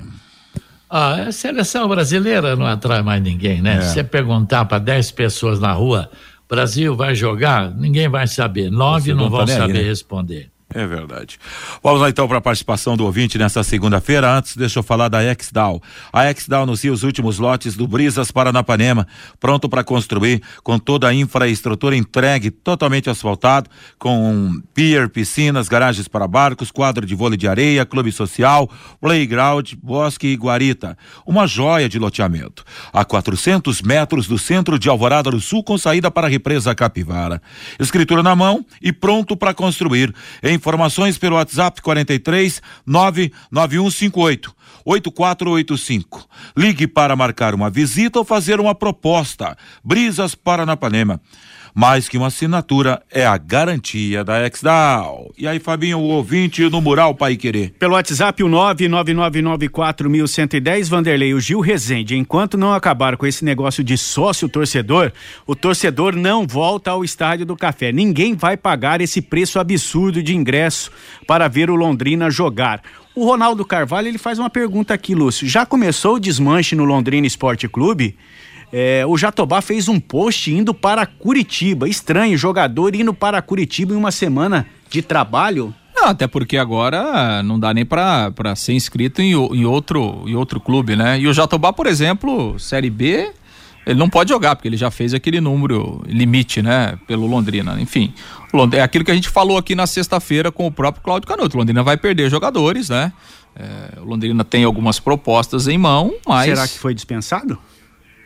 Ah, a seleção brasileira não atrai mais ninguém, né? É. Se você perguntar para 10 pessoas na rua Brasil vai jogar? Ninguém vai saber. Nove não, não vão tá saber né? responder. É verdade. Vamos lá então para a participação do ouvinte nessa segunda-feira. Antes, deixa eu falar da XDAO. A XDAO anuncia os últimos lotes do Brisas Paranapanema, pronto para construir, com toda a infraestrutura entregue, totalmente asfaltado, com pier, piscinas, garagens para barcos, quadro de vôlei de areia, clube social, playground, bosque e guarita. Uma joia de loteamento. A 400 metros do centro de Alvorada do Sul, com saída para a represa Capivara. Escritura na mão e pronto para construir. Em Informações pelo WhatsApp 43 99158 8485. Ligue para marcar uma visita ou fazer uma proposta. Brisas Paranapanema. Mais que uma assinatura, é a garantia da Exdal. E aí, Fabinho, o ouvinte no Mural Pai Querer. Pelo WhatsApp, o 99994110, Vanderlei, o Gil Rezende. Enquanto não acabar com esse negócio de sócio torcedor, o torcedor não volta ao Estádio do Café. Ninguém vai pagar esse preço absurdo de ingresso para ver o Londrina jogar. O Ronaldo Carvalho ele faz uma pergunta aqui, Lúcio. Já começou o desmanche no Londrina Esporte Clube? É, o Jatobá fez um post indo para Curitiba. Estranho, jogador indo para Curitiba em uma semana de trabalho. Não, até porque agora não dá nem para ser inscrito em, em, outro, em outro clube, né? E o Jatobá, por exemplo, Série B, ele não pode jogar, porque ele já fez aquele número limite, né? Pelo Londrina. Enfim, é aquilo que a gente falou aqui na sexta-feira com o próprio Cláudio Canuto. Londrina vai perder jogadores, né? É, o Londrina tem algumas propostas em mão, mas. Será que foi dispensado?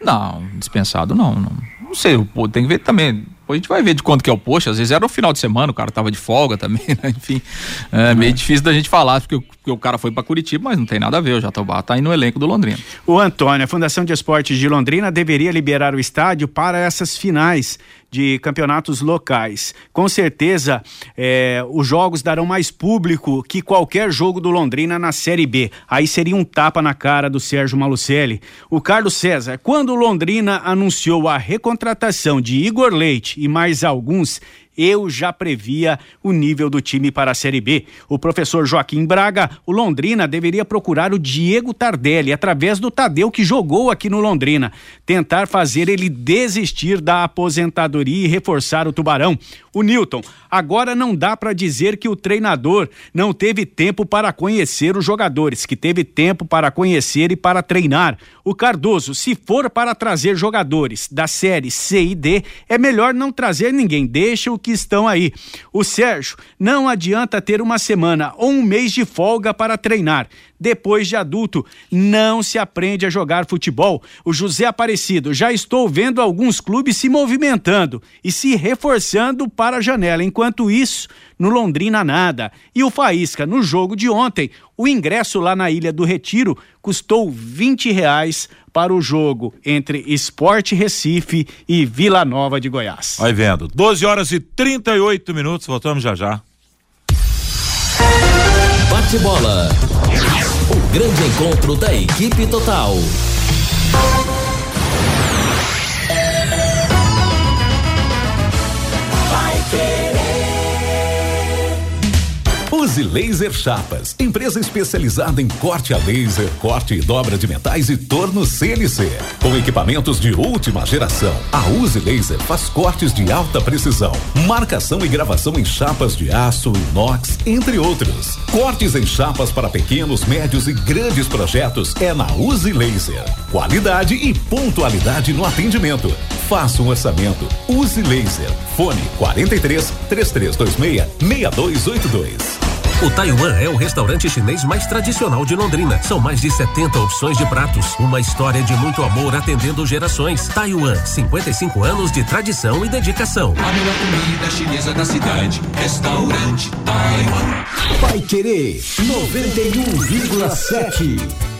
Não, dispensado não, não. Não sei, tem que ver também. A gente vai ver de quanto que é o post. Às vezes era no final de semana, o cara tava de folga também, né? Enfim, é meio difícil da gente falar, porque, porque o cara foi para Curitiba, mas não tem nada a ver. O Jatobá tá aí no elenco do Londrina. O Antônio, a Fundação de Esportes de Londrina deveria liberar o estádio para essas finais de campeonatos locais. Com certeza, é, os jogos darão mais público que qualquer jogo do Londrina na Série B. Aí seria um tapa na cara do Sérgio Malucelli. O Carlos César, quando o Londrina anunciou a recontratação de Igor Leite e mais alguns, eu já previa o nível do time para a Série B. O professor Joaquim Braga, o Londrina deveria procurar o Diego Tardelli através do Tadeu que jogou aqui no Londrina, tentar fazer ele desistir da aposentadoria e reforçar o Tubarão. O Newton, agora não dá para dizer que o treinador não teve tempo para conhecer os jogadores, que teve tempo para conhecer e para treinar. O Cardoso, se for para trazer jogadores da série C e D, é melhor não trazer ninguém, deixa o que estão aí. O Sérgio, não adianta ter uma semana ou um mês de folga para treinar. Depois de adulto, não se aprende a jogar futebol. O José Aparecido, já estou vendo alguns clubes se movimentando e se reforçando para a janela. Enquanto isso, no Londrina nada. E o Faísca, no jogo de ontem, o ingresso lá na Ilha do Retiro custou 20 reais para o jogo entre Esporte Recife e Vila Nova de Goiás. Vai vendo. 12 horas e 38 minutos, voltamos já já. Bate bola. O grande encontro da equipe total. Use Laser Chapas, empresa especializada em corte a laser, corte e dobra de metais e torno CNC. Com equipamentos de última geração, a Use Laser faz cortes de alta precisão, marcação e gravação em chapas de aço, inox, entre outros. Cortes em chapas para pequenos, médios e grandes projetos é na Use Laser. Qualidade e pontualidade no atendimento. Faça um orçamento. Use Laser. Fone 43 3326 6282. O Taiwan é o restaurante chinês mais tradicional de Londrina. São mais de 70 opções de pratos. Uma história de muito amor atendendo gerações. Taiwan, 55 anos de tradição e dedicação. A melhor comida chinesa da cidade. Restaurante Taiwan. Vai querer 91,7.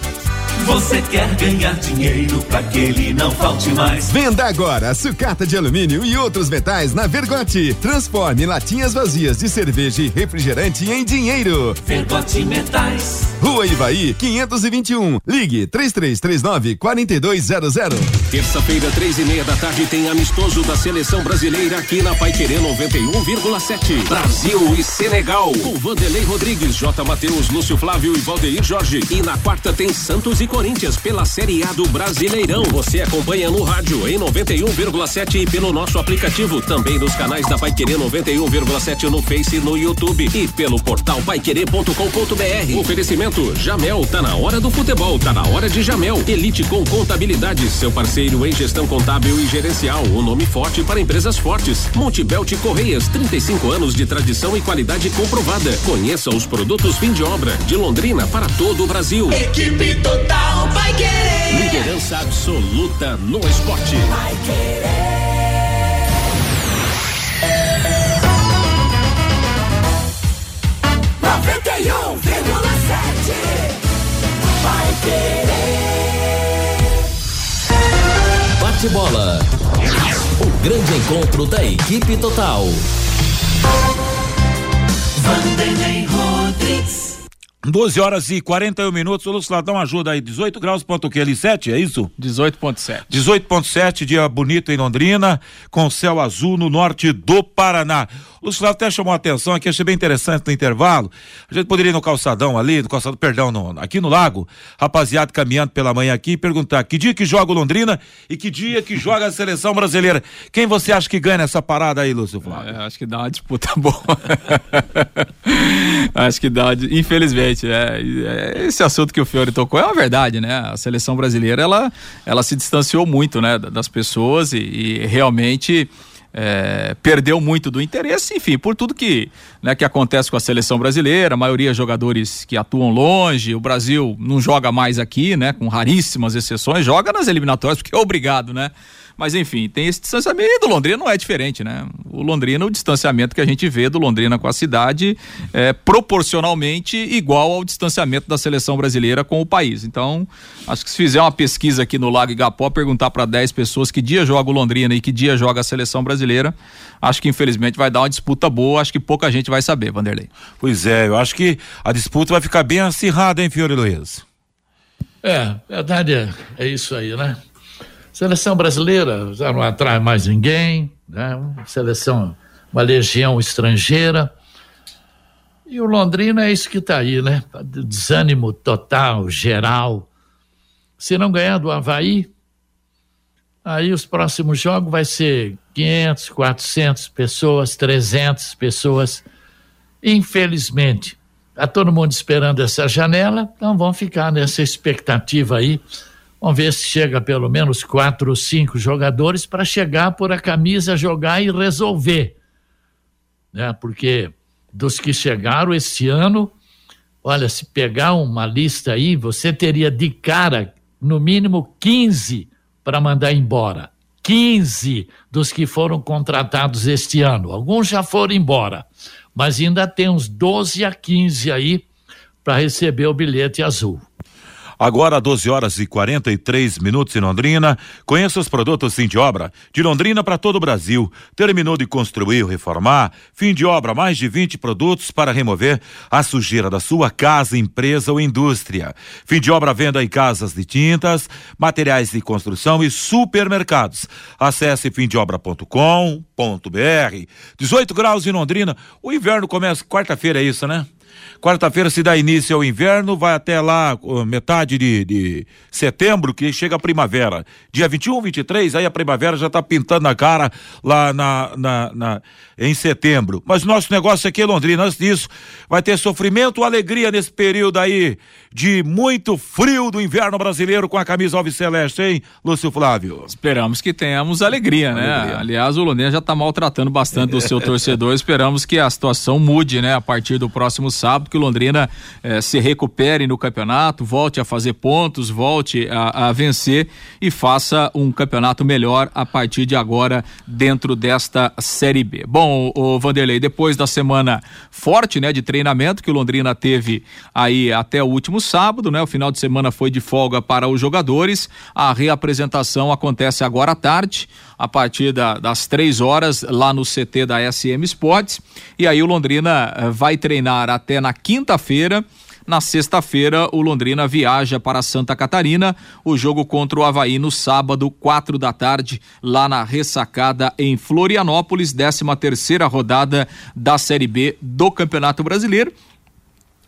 Você quer ganhar dinheiro para que ele não falte mais. Venda agora sucata de alumínio e outros metais na Vergote. Transforme latinhas vazias de cerveja e refrigerante em dinheiro. Vergote Metais. Rua Ivaí, 521. Ligue 3339 4200. Terça-feira, três e meia da tarde, tem amistoso da seleção brasileira aqui na Paiquerê 91,7. Brasil e Senegal. Com Vanderlei Rodrigues, J. Matheus, Lúcio Flávio e Valdeir Jorge. E na quarta tem Santos e Corinthians pela Série A do Brasileirão. Você acompanha no rádio em 91,7 e pelo nosso aplicativo. Também nos canais da Paiquerê 91,7 no Face e no YouTube. E pelo portal paiquerê.com.br. Oferecimento Jamel, tá na hora do futebol, tá na hora de Jamel. Elite com contabilidade, seu parceiro em gestão contábil e gerencial. O nome forte para empresas fortes. Montebelt Correias, 35 anos de tradição e qualidade comprovada. Conheça os produtos fim de obra de Londrina para todo o Brasil. Equipe total vai querer. Liderança absoluta no esporte. Vai querer. 91,7 vai querer. Bate bola. O grande encontro da equipe total. Vanderlei Rodrigues. 12 horas e 41 minutos. O Ladão ajuda aí. 18 graus, ponto que? L7, é isso? 18,7. 18,7, dia bonito em Londrina, com céu azul no norte do Paraná. O Lúcio até chamou a atenção aqui, achei bem interessante no intervalo. A gente poderia ir no calçadão ali, no calçadão, perdão, no, aqui no lago, rapaziada caminhando pela manhã aqui e perguntar que dia que joga o Londrina e que dia que joga a seleção brasileira. Quem você acha que ganha nessa parada aí, Lúcio Flávio? É, acho que dá uma disputa boa. acho que dá, infelizmente, é, é, esse assunto que o Fiore tocou é uma verdade, né? A seleção brasileira, ela, ela se distanciou muito, né, das pessoas e, e realmente é, perdeu muito do interesse, enfim, por tudo que, né, que acontece com a seleção brasileira, a maioria jogadores que atuam longe, o Brasil não joga mais aqui, né, com raríssimas exceções, joga nas eliminatórias porque é obrigado, né? Mas enfim, tem esse distanciamento e do Londrina não é diferente, né? O Londrina, o distanciamento que a gente vê do Londrina com a cidade é proporcionalmente igual ao distanciamento da seleção brasileira com o país. Então, acho que se fizer uma pesquisa aqui no Lago Igapó, perguntar para 10 pessoas que dia joga o Londrina e que dia joga a seleção brasileira, acho que infelizmente vai dar uma disputa boa, acho que pouca gente vai saber, Vanderlei. Pois é, eu acho que a disputa vai ficar bem acirrada, hein, Fiore Luiz? É, verdade é, é isso aí, né? Seleção brasileira já não atrai mais ninguém, né? Seleção, uma legião estrangeira. E o Londrina é isso que está aí, né? Desânimo total, geral. Se não ganhar do Havaí, aí os próximos jogos vai ser 500, 400 pessoas, 300 pessoas. Infelizmente, está todo mundo esperando essa janela, então vão ficar nessa expectativa aí Vamos ver se chega pelo menos quatro ou cinco jogadores para chegar por a camisa, jogar e resolver. Né? Porque dos que chegaram esse ano, olha, se pegar uma lista aí, você teria de cara no mínimo 15 para mandar embora. 15 dos que foram contratados este ano. Alguns já foram embora, mas ainda tem uns 12 a 15 aí para receber o bilhete azul. Agora, 12 horas e 43 minutos em Londrina. Conheça os produtos fim de obra de Londrina para todo o Brasil. Terminou de construir reformar? Fim de obra, mais de 20 produtos para remover a sujeira da sua casa, empresa ou indústria. Fim de obra venda em casas de tintas, materiais de construção e supermercados. Acesse fimdeobra.com.br. 18 graus em Londrina. O inverno começa quarta-feira, é isso, né? Quarta-feira se dá início ao inverno, vai até lá metade de, de, setembro, que chega a primavera. Dia 21, 23, aí a primavera já está pintando na cara lá na, na, na, em setembro. Mas nosso negócio aqui é Londrina. Antes disso, vai ter sofrimento ou alegria nesse período aí de muito frio do inverno brasileiro com a camisa Alves Celeste, hein, Lúcio Flávio? Esperamos que tenhamos alegria, né? Alegria. Aliás, o Londrina já está maltratando bastante o seu torcedor. Esperamos que a situação mude, né, a partir do próximo sábado que o Londrina eh, se recupere no campeonato, volte a fazer pontos, volte a, a, vencer e faça um campeonato melhor a partir de agora dentro desta Série B. Bom, o Vanderlei, depois da semana forte, né, de treinamento que o Londrina teve aí até o último sábado, né, o final de semana foi de folga para os jogadores, a reapresentação acontece agora à tarde a partir da, das três horas lá no CT da SM Sports. E aí o Londrina eh, vai treinar até na quinta-feira. Na sexta-feira, o Londrina viaja para Santa Catarina. O jogo contra o Havaí no sábado, quatro da tarde, lá na ressacada em Florianópolis, 13 terceira rodada da Série B do Campeonato Brasileiro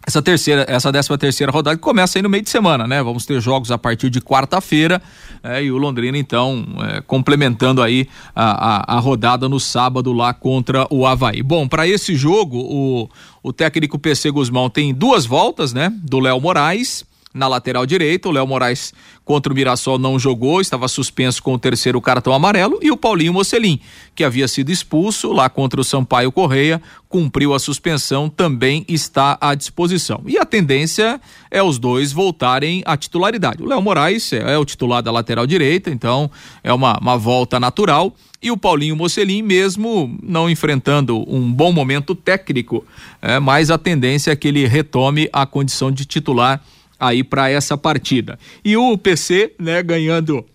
essa terceira, essa décima terceira rodada começa aí no meio de semana, né? Vamos ter jogos a partir de quarta-feira é, e o Londrina então é, complementando aí a, a, a, rodada no sábado lá contra o Havaí. Bom, para esse jogo o, o técnico PC Guzmão tem duas voltas, né? Do Léo Moraes na lateral direita. O Léo Moraes contra o Mirassol não jogou, estava suspenso com o terceiro cartão amarelo. E o Paulinho Mocelin, que havia sido expulso lá contra o Sampaio Correia, cumpriu a suspensão, também está à disposição. E a tendência é os dois voltarem à titularidade. O Léo Moraes é, é o titular da lateral direita, então é uma, uma volta natural. E o Paulinho Mocelin, mesmo não enfrentando um bom momento técnico, é, mas a tendência é que ele retome a condição de titular aí para essa partida. E o PC, né, ganhando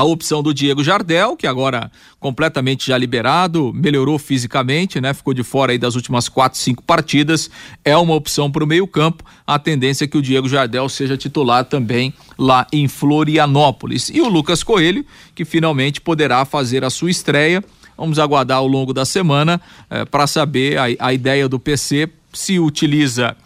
a opção do Diego Jardel, que agora completamente já liberado, melhorou fisicamente, né? Ficou de fora aí das últimas quatro, cinco partidas. É uma opção para o meio-campo. A tendência é que o Diego Jardel seja titular também lá em Florianópolis. E o Lucas Coelho, que finalmente poderá fazer a sua estreia. Vamos aguardar ao longo da semana eh, para saber a, a ideia do PC se utiliza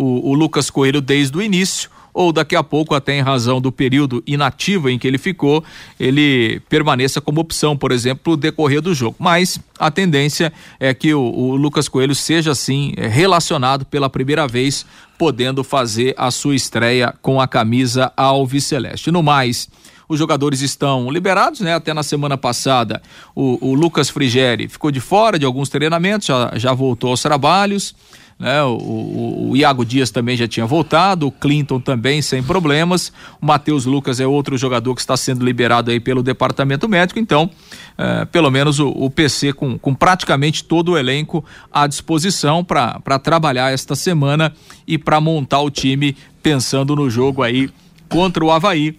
o, o Lucas Coelho desde o início ou daqui a pouco, até em razão do período inativo em que ele ficou, ele permaneça como opção, por exemplo, decorrer do jogo. Mas a tendência é que o, o Lucas Coelho seja assim relacionado pela primeira vez, podendo fazer a sua estreia com a camisa Alves Celeste. No mais, os jogadores estão liberados, né? Até na semana passada, o, o Lucas Frigeri ficou de fora de alguns treinamentos, já, já voltou aos trabalhos né? O, o, o, Iago Dias também já tinha voltado, o Clinton também sem problemas, o Matheus Lucas é outro jogador que está sendo liberado aí pelo departamento médico, então, é, pelo menos o, o, PC com, com praticamente todo o elenco à disposição para trabalhar esta semana e para montar o time pensando no jogo aí contra o Havaí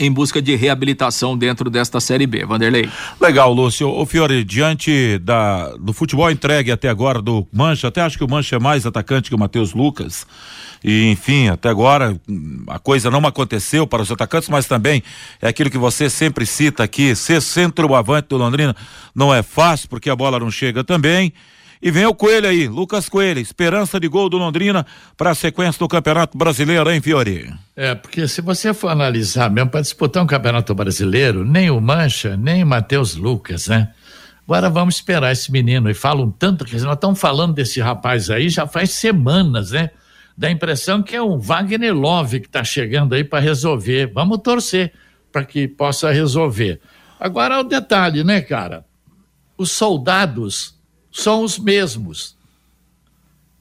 em busca de reabilitação dentro desta Série B. Vanderlei. Legal, Lúcio. O Fiore, diante da, do futebol entregue até agora do Mancha, até acho que o Mancha é mais atacante que o Matheus Lucas. E, enfim, até agora a coisa não aconteceu para os atacantes, mas também é aquilo que você sempre cita aqui: ser centroavante do Londrina não é fácil, porque a bola não chega também. E vem o Coelho aí, Lucas Coelho, esperança de gol do Londrina para a sequência do Campeonato Brasileiro, hein, Fiori? É, porque se você for analisar mesmo para disputar um Campeonato Brasileiro, nem o Mancha, nem o Matheus Lucas, né? Agora vamos esperar esse menino e falam tanto que nós estamos falando desse rapaz aí já faz semanas, né? Dá a impressão que é o Wagner Love que está chegando aí para resolver. Vamos torcer para que possa resolver. Agora o detalhe, né, cara? Os soldados são os mesmos.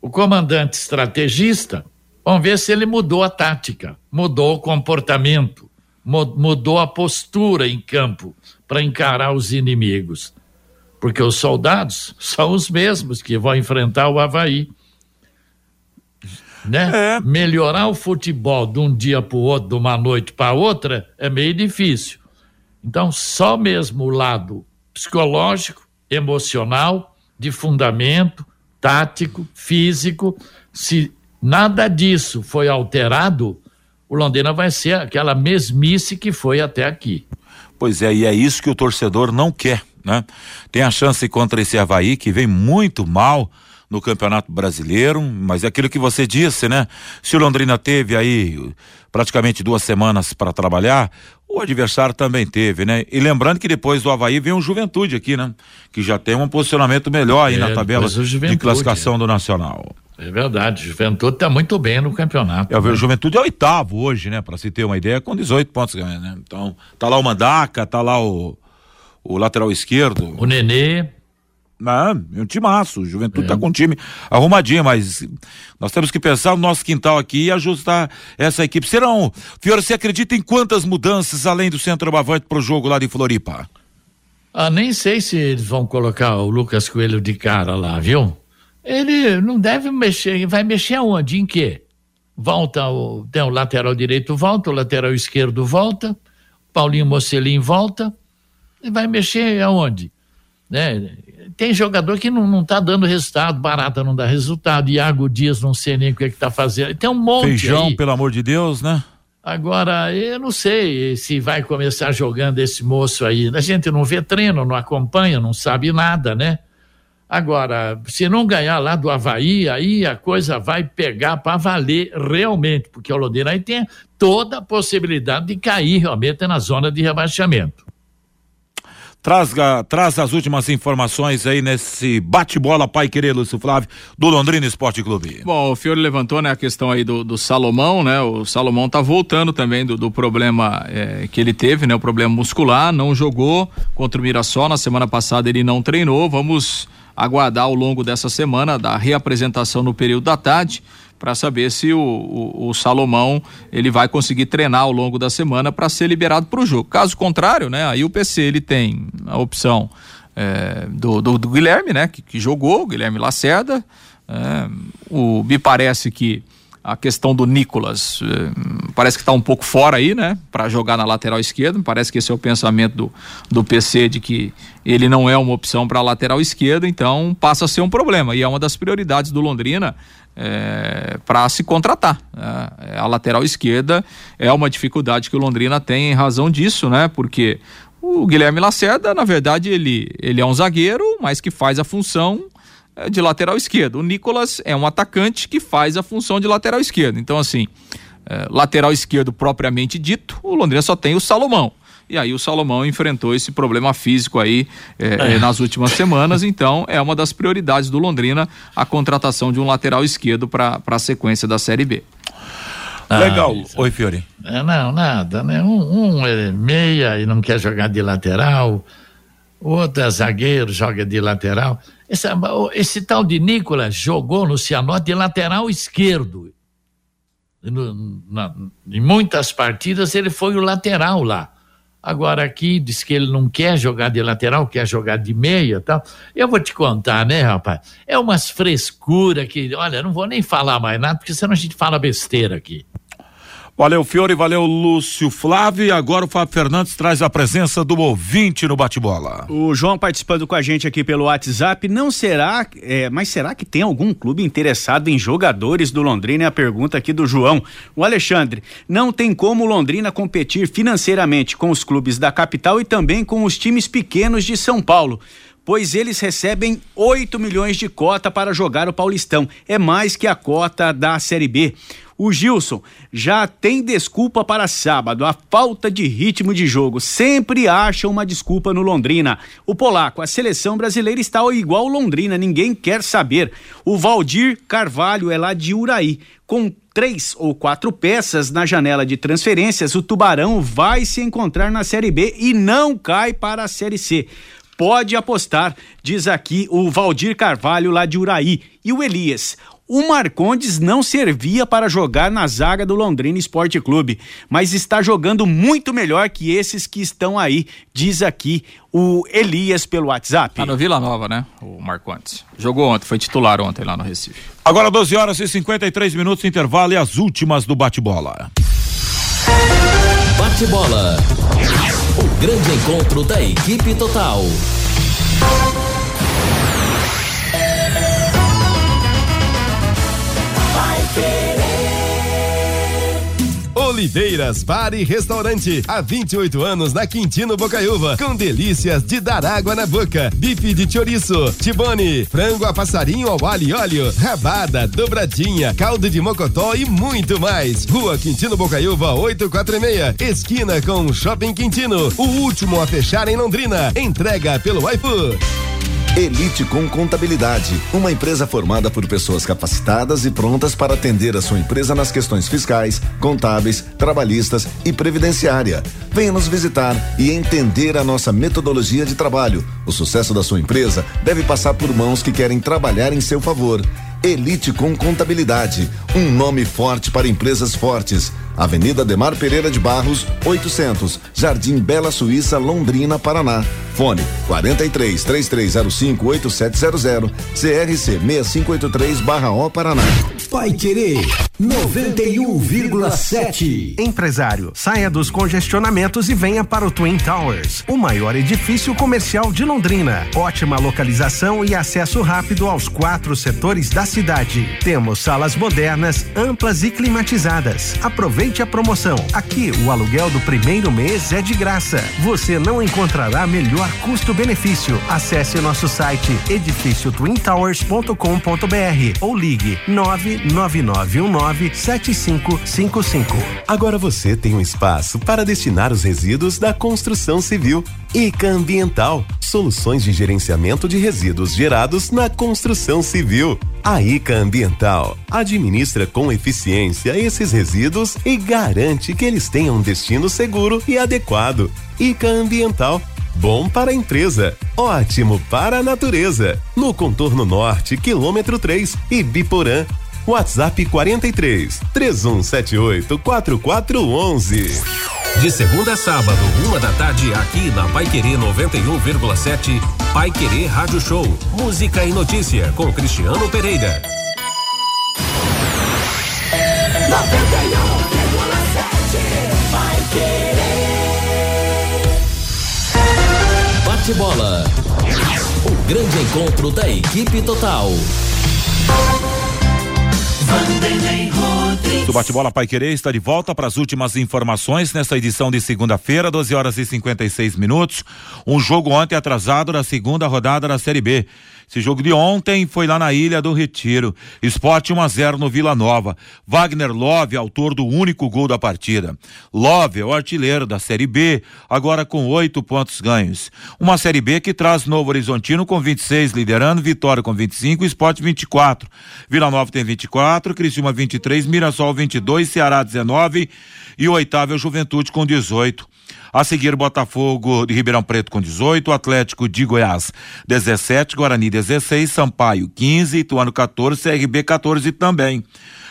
O comandante estrategista, vamos ver se ele mudou a tática, mudou o comportamento, mudou a postura em campo para encarar os inimigos. Porque os soldados são os mesmos que vão enfrentar o Havaí. Né? É. Melhorar o futebol de um dia para o outro, de uma noite para outra, é meio difícil. Então, só mesmo o lado psicológico, emocional, de fundamento tático, físico. Se nada disso foi alterado, o Londrina vai ser aquela mesmice que foi até aqui. Pois é, e é isso que o torcedor não quer, né? Tem a chance contra esse Havaí que vem muito mal no Campeonato Brasileiro, mas é aquilo que você disse, né? Se o Londrina teve aí praticamente duas semanas para trabalhar, o adversário também teve, né? E lembrando que depois do Havaí vem o Juventude aqui, né? Que já tem um posicionamento melhor aí é, na tabela de classificação é. do Nacional. É verdade, Juventude está muito bem no campeonato. É, né? O Juventude é oitavo hoje, né? Para se ter uma ideia, com 18 pontos ganhando, né? Então, tá lá o Mandaca, tá lá o, o lateral esquerdo. O Nenê. Não, é um timaço. O Juventude está é. com um time arrumadinho, mas nós temos que pensar no nosso quintal aqui e ajustar essa equipe. Serão, Fiora, você acredita em quantas mudanças além do centroavante para o jogo lá de Floripa? Ah, nem sei se eles vão colocar o Lucas Coelho de cara lá, viu? Ele não deve mexer, vai mexer aonde? Em quê? Volta o, tem o lateral direito volta, o lateral esquerdo volta, Paulinho Mocelin volta, e vai mexer aonde? Né? Tem jogador que não, não tá dando resultado, Barata não dá resultado, Iago Dias não sei nem o que é que tá fazendo. Tem um monte Feijão, aí. pelo amor de Deus, né? Agora, eu não sei se vai começar jogando esse moço aí. A gente não vê treino, não acompanha, não sabe nada, né? Agora, se não ganhar lá do Havaí, aí a coisa vai pegar para valer realmente, porque o Londrina aí tem toda a possibilidade de cair realmente na zona de rebaixamento. Traz, traz as últimas informações aí nesse bate-bola Pai Querer, Lúcio Flávio, do Londrina Esporte Clube. Bom, o Fiore levantou né, a questão aí do, do Salomão, né? O Salomão tá voltando também do, do problema é, que ele teve, né? O problema muscular, não jogou contra o Mirassol. Na semana passada ele não treinou. Vamos aguardar ao longo dessa semana da reapresentação no período da tarde para saber se o, o, o, Salomão ele vai conseguir treinar ao longo da semana para ser liberado para o jogo. Caso contrário, né? Aí o PC ele tem a opção é, do, do, do, Guilherme, né? Que, que jogou, Guilherme Lacerda. É, o me parece que a questão do Nicolas é, parece que está um pouco fora aí, né? Para jogar na lateral esquerda. Parece que esse é o pensamento do, do PC de que ele não é uma opção para a lateral esquerda, então passa a ser um problema. E é uma das prioridades do Londrina é, para se contratar. É, a lateral esquerda é uma dificuldade que o Londrina tem em razão disso, né? Porque o Guilherme Lacerda, na verdade, ele, ele é um zagueiro, mas que faz a função é, de lateral esquerdo. O Nicolas é um atacante que faz a função de lateral esquerdo. Então, assim, é, lateral esquerdo propriamente dito, o Londrina só tem o Salomão. E aí o Salomão enfrentou esse problema físico aí é, é. nas últimas semanas, então é uma das prioridades do Londrina a contratação de um lateral esquerdo para a sequência da Série B. Ah, Legal. Oi, Fiore. É, não, nada, né? Um, um é meia e não quer jogar de lateral, o outro é zagueiro, joga de lateral. Esse, esse tal de Nicolas jogou no Cianorte de lateral esquerdo. No, na, em muitas partidas ele foi o lateral lá. Agora aqui diz que ele não quer jogar de lateral, quer jogar de meia tal. Eu vou te contar, né, rapaz? É umas frescuras que, olha, não vou nem falar mais nada, porque senão a gente fala besteira aqui. Valeu, Fiore, valeu, Lúcio Flávio. E agora o Fábio Fernandes traz a presença do ouvinte no bate-bola. O João participando com a gente aqui pelo WhatsApp. Não será, é, mas será que tem algum clube interessado em jogadores do Londrina? É a pergunta aqui do João. O Alexandre, não tem como Londrina competir financeiramente com os clubes da capital e também com os times pequenos de São Paulo pois eles recebem 8 milhões de cota para jogar o Paulistão. É mais que a cota da Série B. O Gilson já tem desculpa para sábado. A falta de ritmo de jogo sempre acha uma desculpa no Londrina. O polaco, a seleção brasileira está igual Londrina, ninguém quer saber. O Valdir Carvalho é lá de Uraí. Com três ou quatro peças na janela de transferências, o Tubarão vai se encontrar na Série B e não cai para a Série C pode apostar, diz aqui o Valdir Carvalho lá de Uraí. E o Elias, o Marcondes não servia para jogar na zaga do Londrina Esporte Clube, mas está jogando muito melhor que esses que estão aí, diz aqui o Elias pelo WhatsApp. Tá no Vila Nova, né? O Marcondes. Jogou ontem, foi titular ontem lá no Recife. Agora 12 horas e 53 minutos intervalo e as últimas do bate-bola. Bate-bola. O grande encontro da equipe total. Oliveiras Bar e Restaurante. Há 28 anos na Quintino Bocaiúva. Com delícias de dar água na boca. Bife de chouriço, tibone, frango a passarinho ao alho e óleo, rabada, dobradinha, caldo de mocotó e muito mais. Rua Quintino Bocaiúva 846. Esquina com Shopping Quintino. O último a fechar em Londrina. Entrega pelo iFood. Elite com Contabilidade, uma empresa formada por pessoas capacitadas e prontas para atender a sua empresa nas questões fiscais, contábeis, trabalhistas e previdenciária. Venha nos visitar e entender a nossa metodologia de trabalho. O sucesso da sua empresa deve passar por mãos que querem trabalhar em seu favor. Elite com Contabilidade, um nome forte para empresas fortes. Avenida Demar Pereira de Barros, 800, Jardim Bela Suíça, Londrina, Paraná. Fone 43 3305 8700, CRC 6583/O Paraná. Vai querer 91,7. Empresário, saia dos congestionamentos e venha para o Twin Towers, o maior edifício comercial de Londrina. Ótima localização e acesso rápido aos quatro setores da cidade. Temos salas modernas, amplas e climatizadas. Aproveite a promoção. Aqui o aluguel do primeiro mês é de graça. Você não encontrará melhor custo-benefício. Acesse nosso site edifíciotwintowers.com.br ou ligue 999197555. Agora você tem um espaço para destinar os resíduos da construção civil. ICA Ambiental, soluções de gerenciamento de resíduos gerados na construção civil. A ICA Ambiental administra com eficiência esses resíduos e garante que eles tenham um destino seguro e adequado. ICA Ambiental Bom para a empresa, ótimo para a natureza. No contorno norte, quilômetro 3 e Biporã. WhatsApp 43 3178 4411. De segunda a sábado, uma da tarde, aqui na Pai Querer 91,7, Pai Querer Rádio Show. Música e notícia com Cristiano Pereira. 91,7. Bate bola. O grande encontro da equipe total. O bate-bola Pai Querer está de volta para as últimas informações nesta edição de segunda-feira, 12 horas e 56 minutos. Um jogo ontem atrasado da segunda rodada da Série B. Esse jogo de ontem foi lá na Ilha do Retiro. Esporte 1 a 0 no Vila Nova. Wagner Love, autor do único gol da partida. Love é o artilheiro da Série B, agora com oito pontos ganhos. Uma Série B que traz Novo Horizontino com 26 liderando, Vitória com 25, Esporte 24. Vila Nova tem 24, Criciúma 23, Mirassol 22, Ceará 19 e o oitavo é Juventude com 18. A seguir, Botafogo de Ribeirão Preto com 18, Atlético de Goiás 17, Guarani 16, Sampaio 15, Ituano 14, CRB 14 também.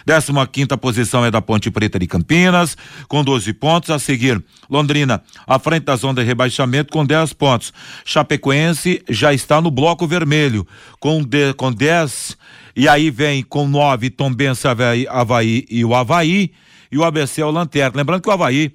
15 quinta posição é da Ponte Preta de Campinas, com 12 pontos. A seguir, Londrina, à frente da zona de rebaixamento, com 10 pontos. Chapecoense já está no bloco vermelho, com, com 10. E aí vem com 9 Tombense, Havaí, Havaí e o Havaí. E o ABC é o Lanterna. Lembrando que o Havaí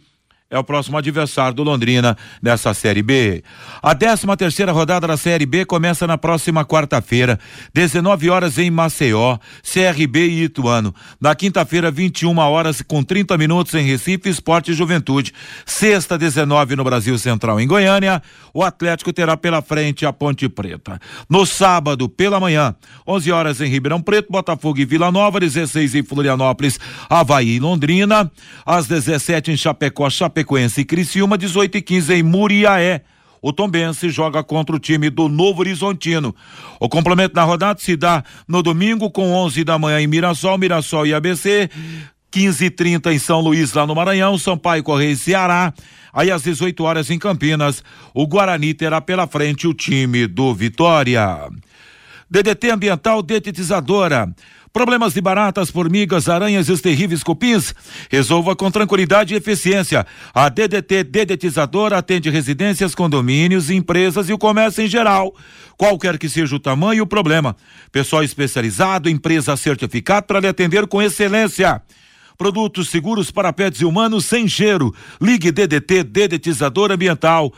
é o próximo adversário do Londrina nessa Série B. A 13 terceira rodada da Série B começa na próxima quarta-feira, 19 horas em Maceió, CRB e Ituano. Na quinta-feira, 21 horas com 30 minutos em Recife, Esporte e Juventude. Sexta, 19 no Brasil Central em Goiânia. O Atlético terá pela frente a Ponte Preta. No sábado, pela manhã, 11 horas em Ribeirão Preto, Botafogo e Vila Nova, 16 em Florianópolis, Havaí e Londrina. Às 17 em Chapecó, Chapecó Chapecoense e Criciúma, 18 e 15 em Muriaé. O Tombense joga contra o time do Novo Horizontino. O complemento da rodada se dá no domingo com 11 da manhã em Mirassol, Mirassol e ABC, 15 e 30 em São Luís, lá no Maranhão, Sampaio Correia e Ceará. Aí às 18 horas em Campinas, o Guarani terá pela frente o time do Vitória. DDT Ambiental Detetizadora. Problemas de baratas, formigas, aranhas e os terríveis cupins? Resolva com tranquilidade e eficiência. A DDT Dedetizadora atende residências, condomínios, empresas e o comércio em geral. Qualquer que seja o tamanho e o problema. Pessoal especializado, empresa certificada para lhe atender com excelência. Produtos seguros para pets e humanos sem cheiro. Ligue DDT Dedetizador Ambiental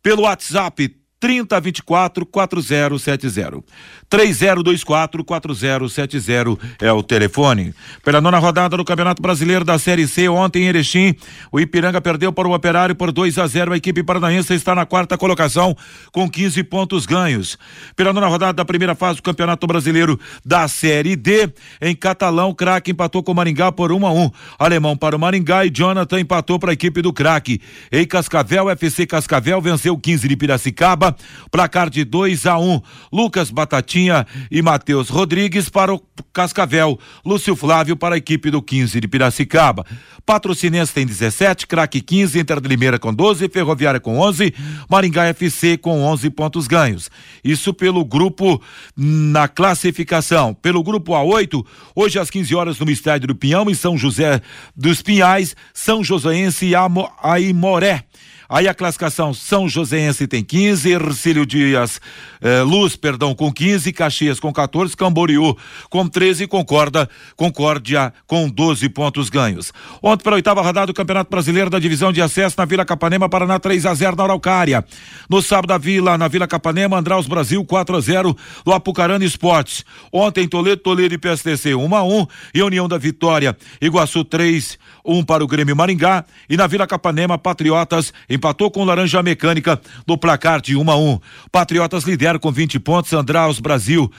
pelo WhatsApp 3024 4070. 3024 4070 é o telefone. Pela nona rodada do Campeonato Brasileiro da Série C, ontem em Erechim, o Ipiranga perdeu para o Operário por 2 a 0. A equipe paranaense está na quarta colocação com 15 pontos ganhos. Pela nona rodada da primeira fase do Campeonato Brasileiro da Série D, em Catalão, o Craque empatou com o Maringá por 1 a 1. Alemão para o Maringá e Jonathan empatou para a equipe do Craque. Em Cascavel, FC Cascavel venceu 15 de Piracicaba Placar de 2 a 1. Um. Lucas Batatinha e Matheus Rodrigues para o Cascavel, Lúcio Flávio para a equipe do 15 de Piracicaba. Patrocinense tem 17, Craque 15, Inter de Limeira com 12, Ferroviária com 11, Maringá FC com 11 pontos ganhos. Isso pelo grupo na classificação. Pelo grupo A8, hoje às 15 horas no Estádio do Pinhão, em São José dos Pinhais, São Joséense e Aimoré. Aí a classificação São Joséense tem 15, Ercílio Dias eh, Luz, perdão, com 15, Caxias com 14, Camboriú com 13 Concorda, Concórdia com 12 pontos ganhos. Ontem pela oitava rodada do Campeonato Brasileiro da Divisão de Acesso na Vila Capanema, Paraná 3 a 0 na Araucária. No sábado da Vila, na Vila Capanema, Andraus Brasil 4 a 0 no Apucarana Esportes. Ontem Toledo, Toledo e PSTC 1 a 1 e União da Vitória, Iguaçu 3 1 para o Grêmio Maringá e na Vila Capanema Patriotas empatou com Laranja Mecânica no placar de 1 a 1. Patriotas lidera com 20 pontos, Andraus Brasil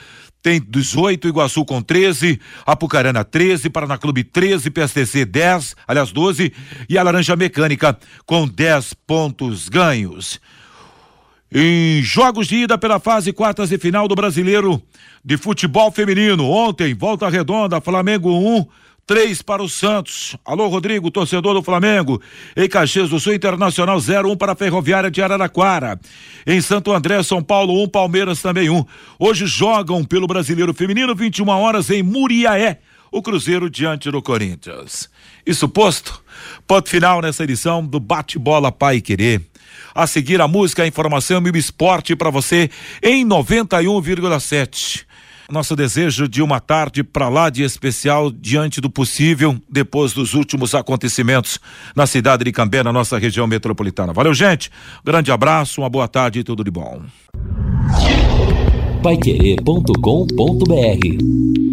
tem 18, Iguaçu com 13, Apucarana 13, Paraná Clube 13, PSTC 10, aliás 12 e a Laranja Mecânica com 10 pontos ganhos. Em jogos de ida pela fase quartas e final do Brasileiro de Futebol Feminino, ontem, volta redonda, Flamengo 1, Três para o Santos. Alô, Rodrigo, torcedor do Flamengo. Em Caxias do Sul, Internacional 0 1 para a Ferroviária de Araraquara. Em Santo André, São Paulo 1, um, Palmeiras também 1. Um. Hoje jogam pelo Brasileiro Feminino, 21 horas em Muriaé. O Cruzeiro diante do Corinthians. Isso posto, ponto final nessa edição do Bate-Bola Pai Querer. A seguir a música, a informação e o esporte para você em 91,7. Nosso desejo de uma tarde para lá de especial diante do possível depois dos últimos acontecimentos na cidade de Cambé, na nossa região metropolitana. Valeu, gente. Grande abraço, uma boa tarde e tudo de bom. Paiquerê.com.br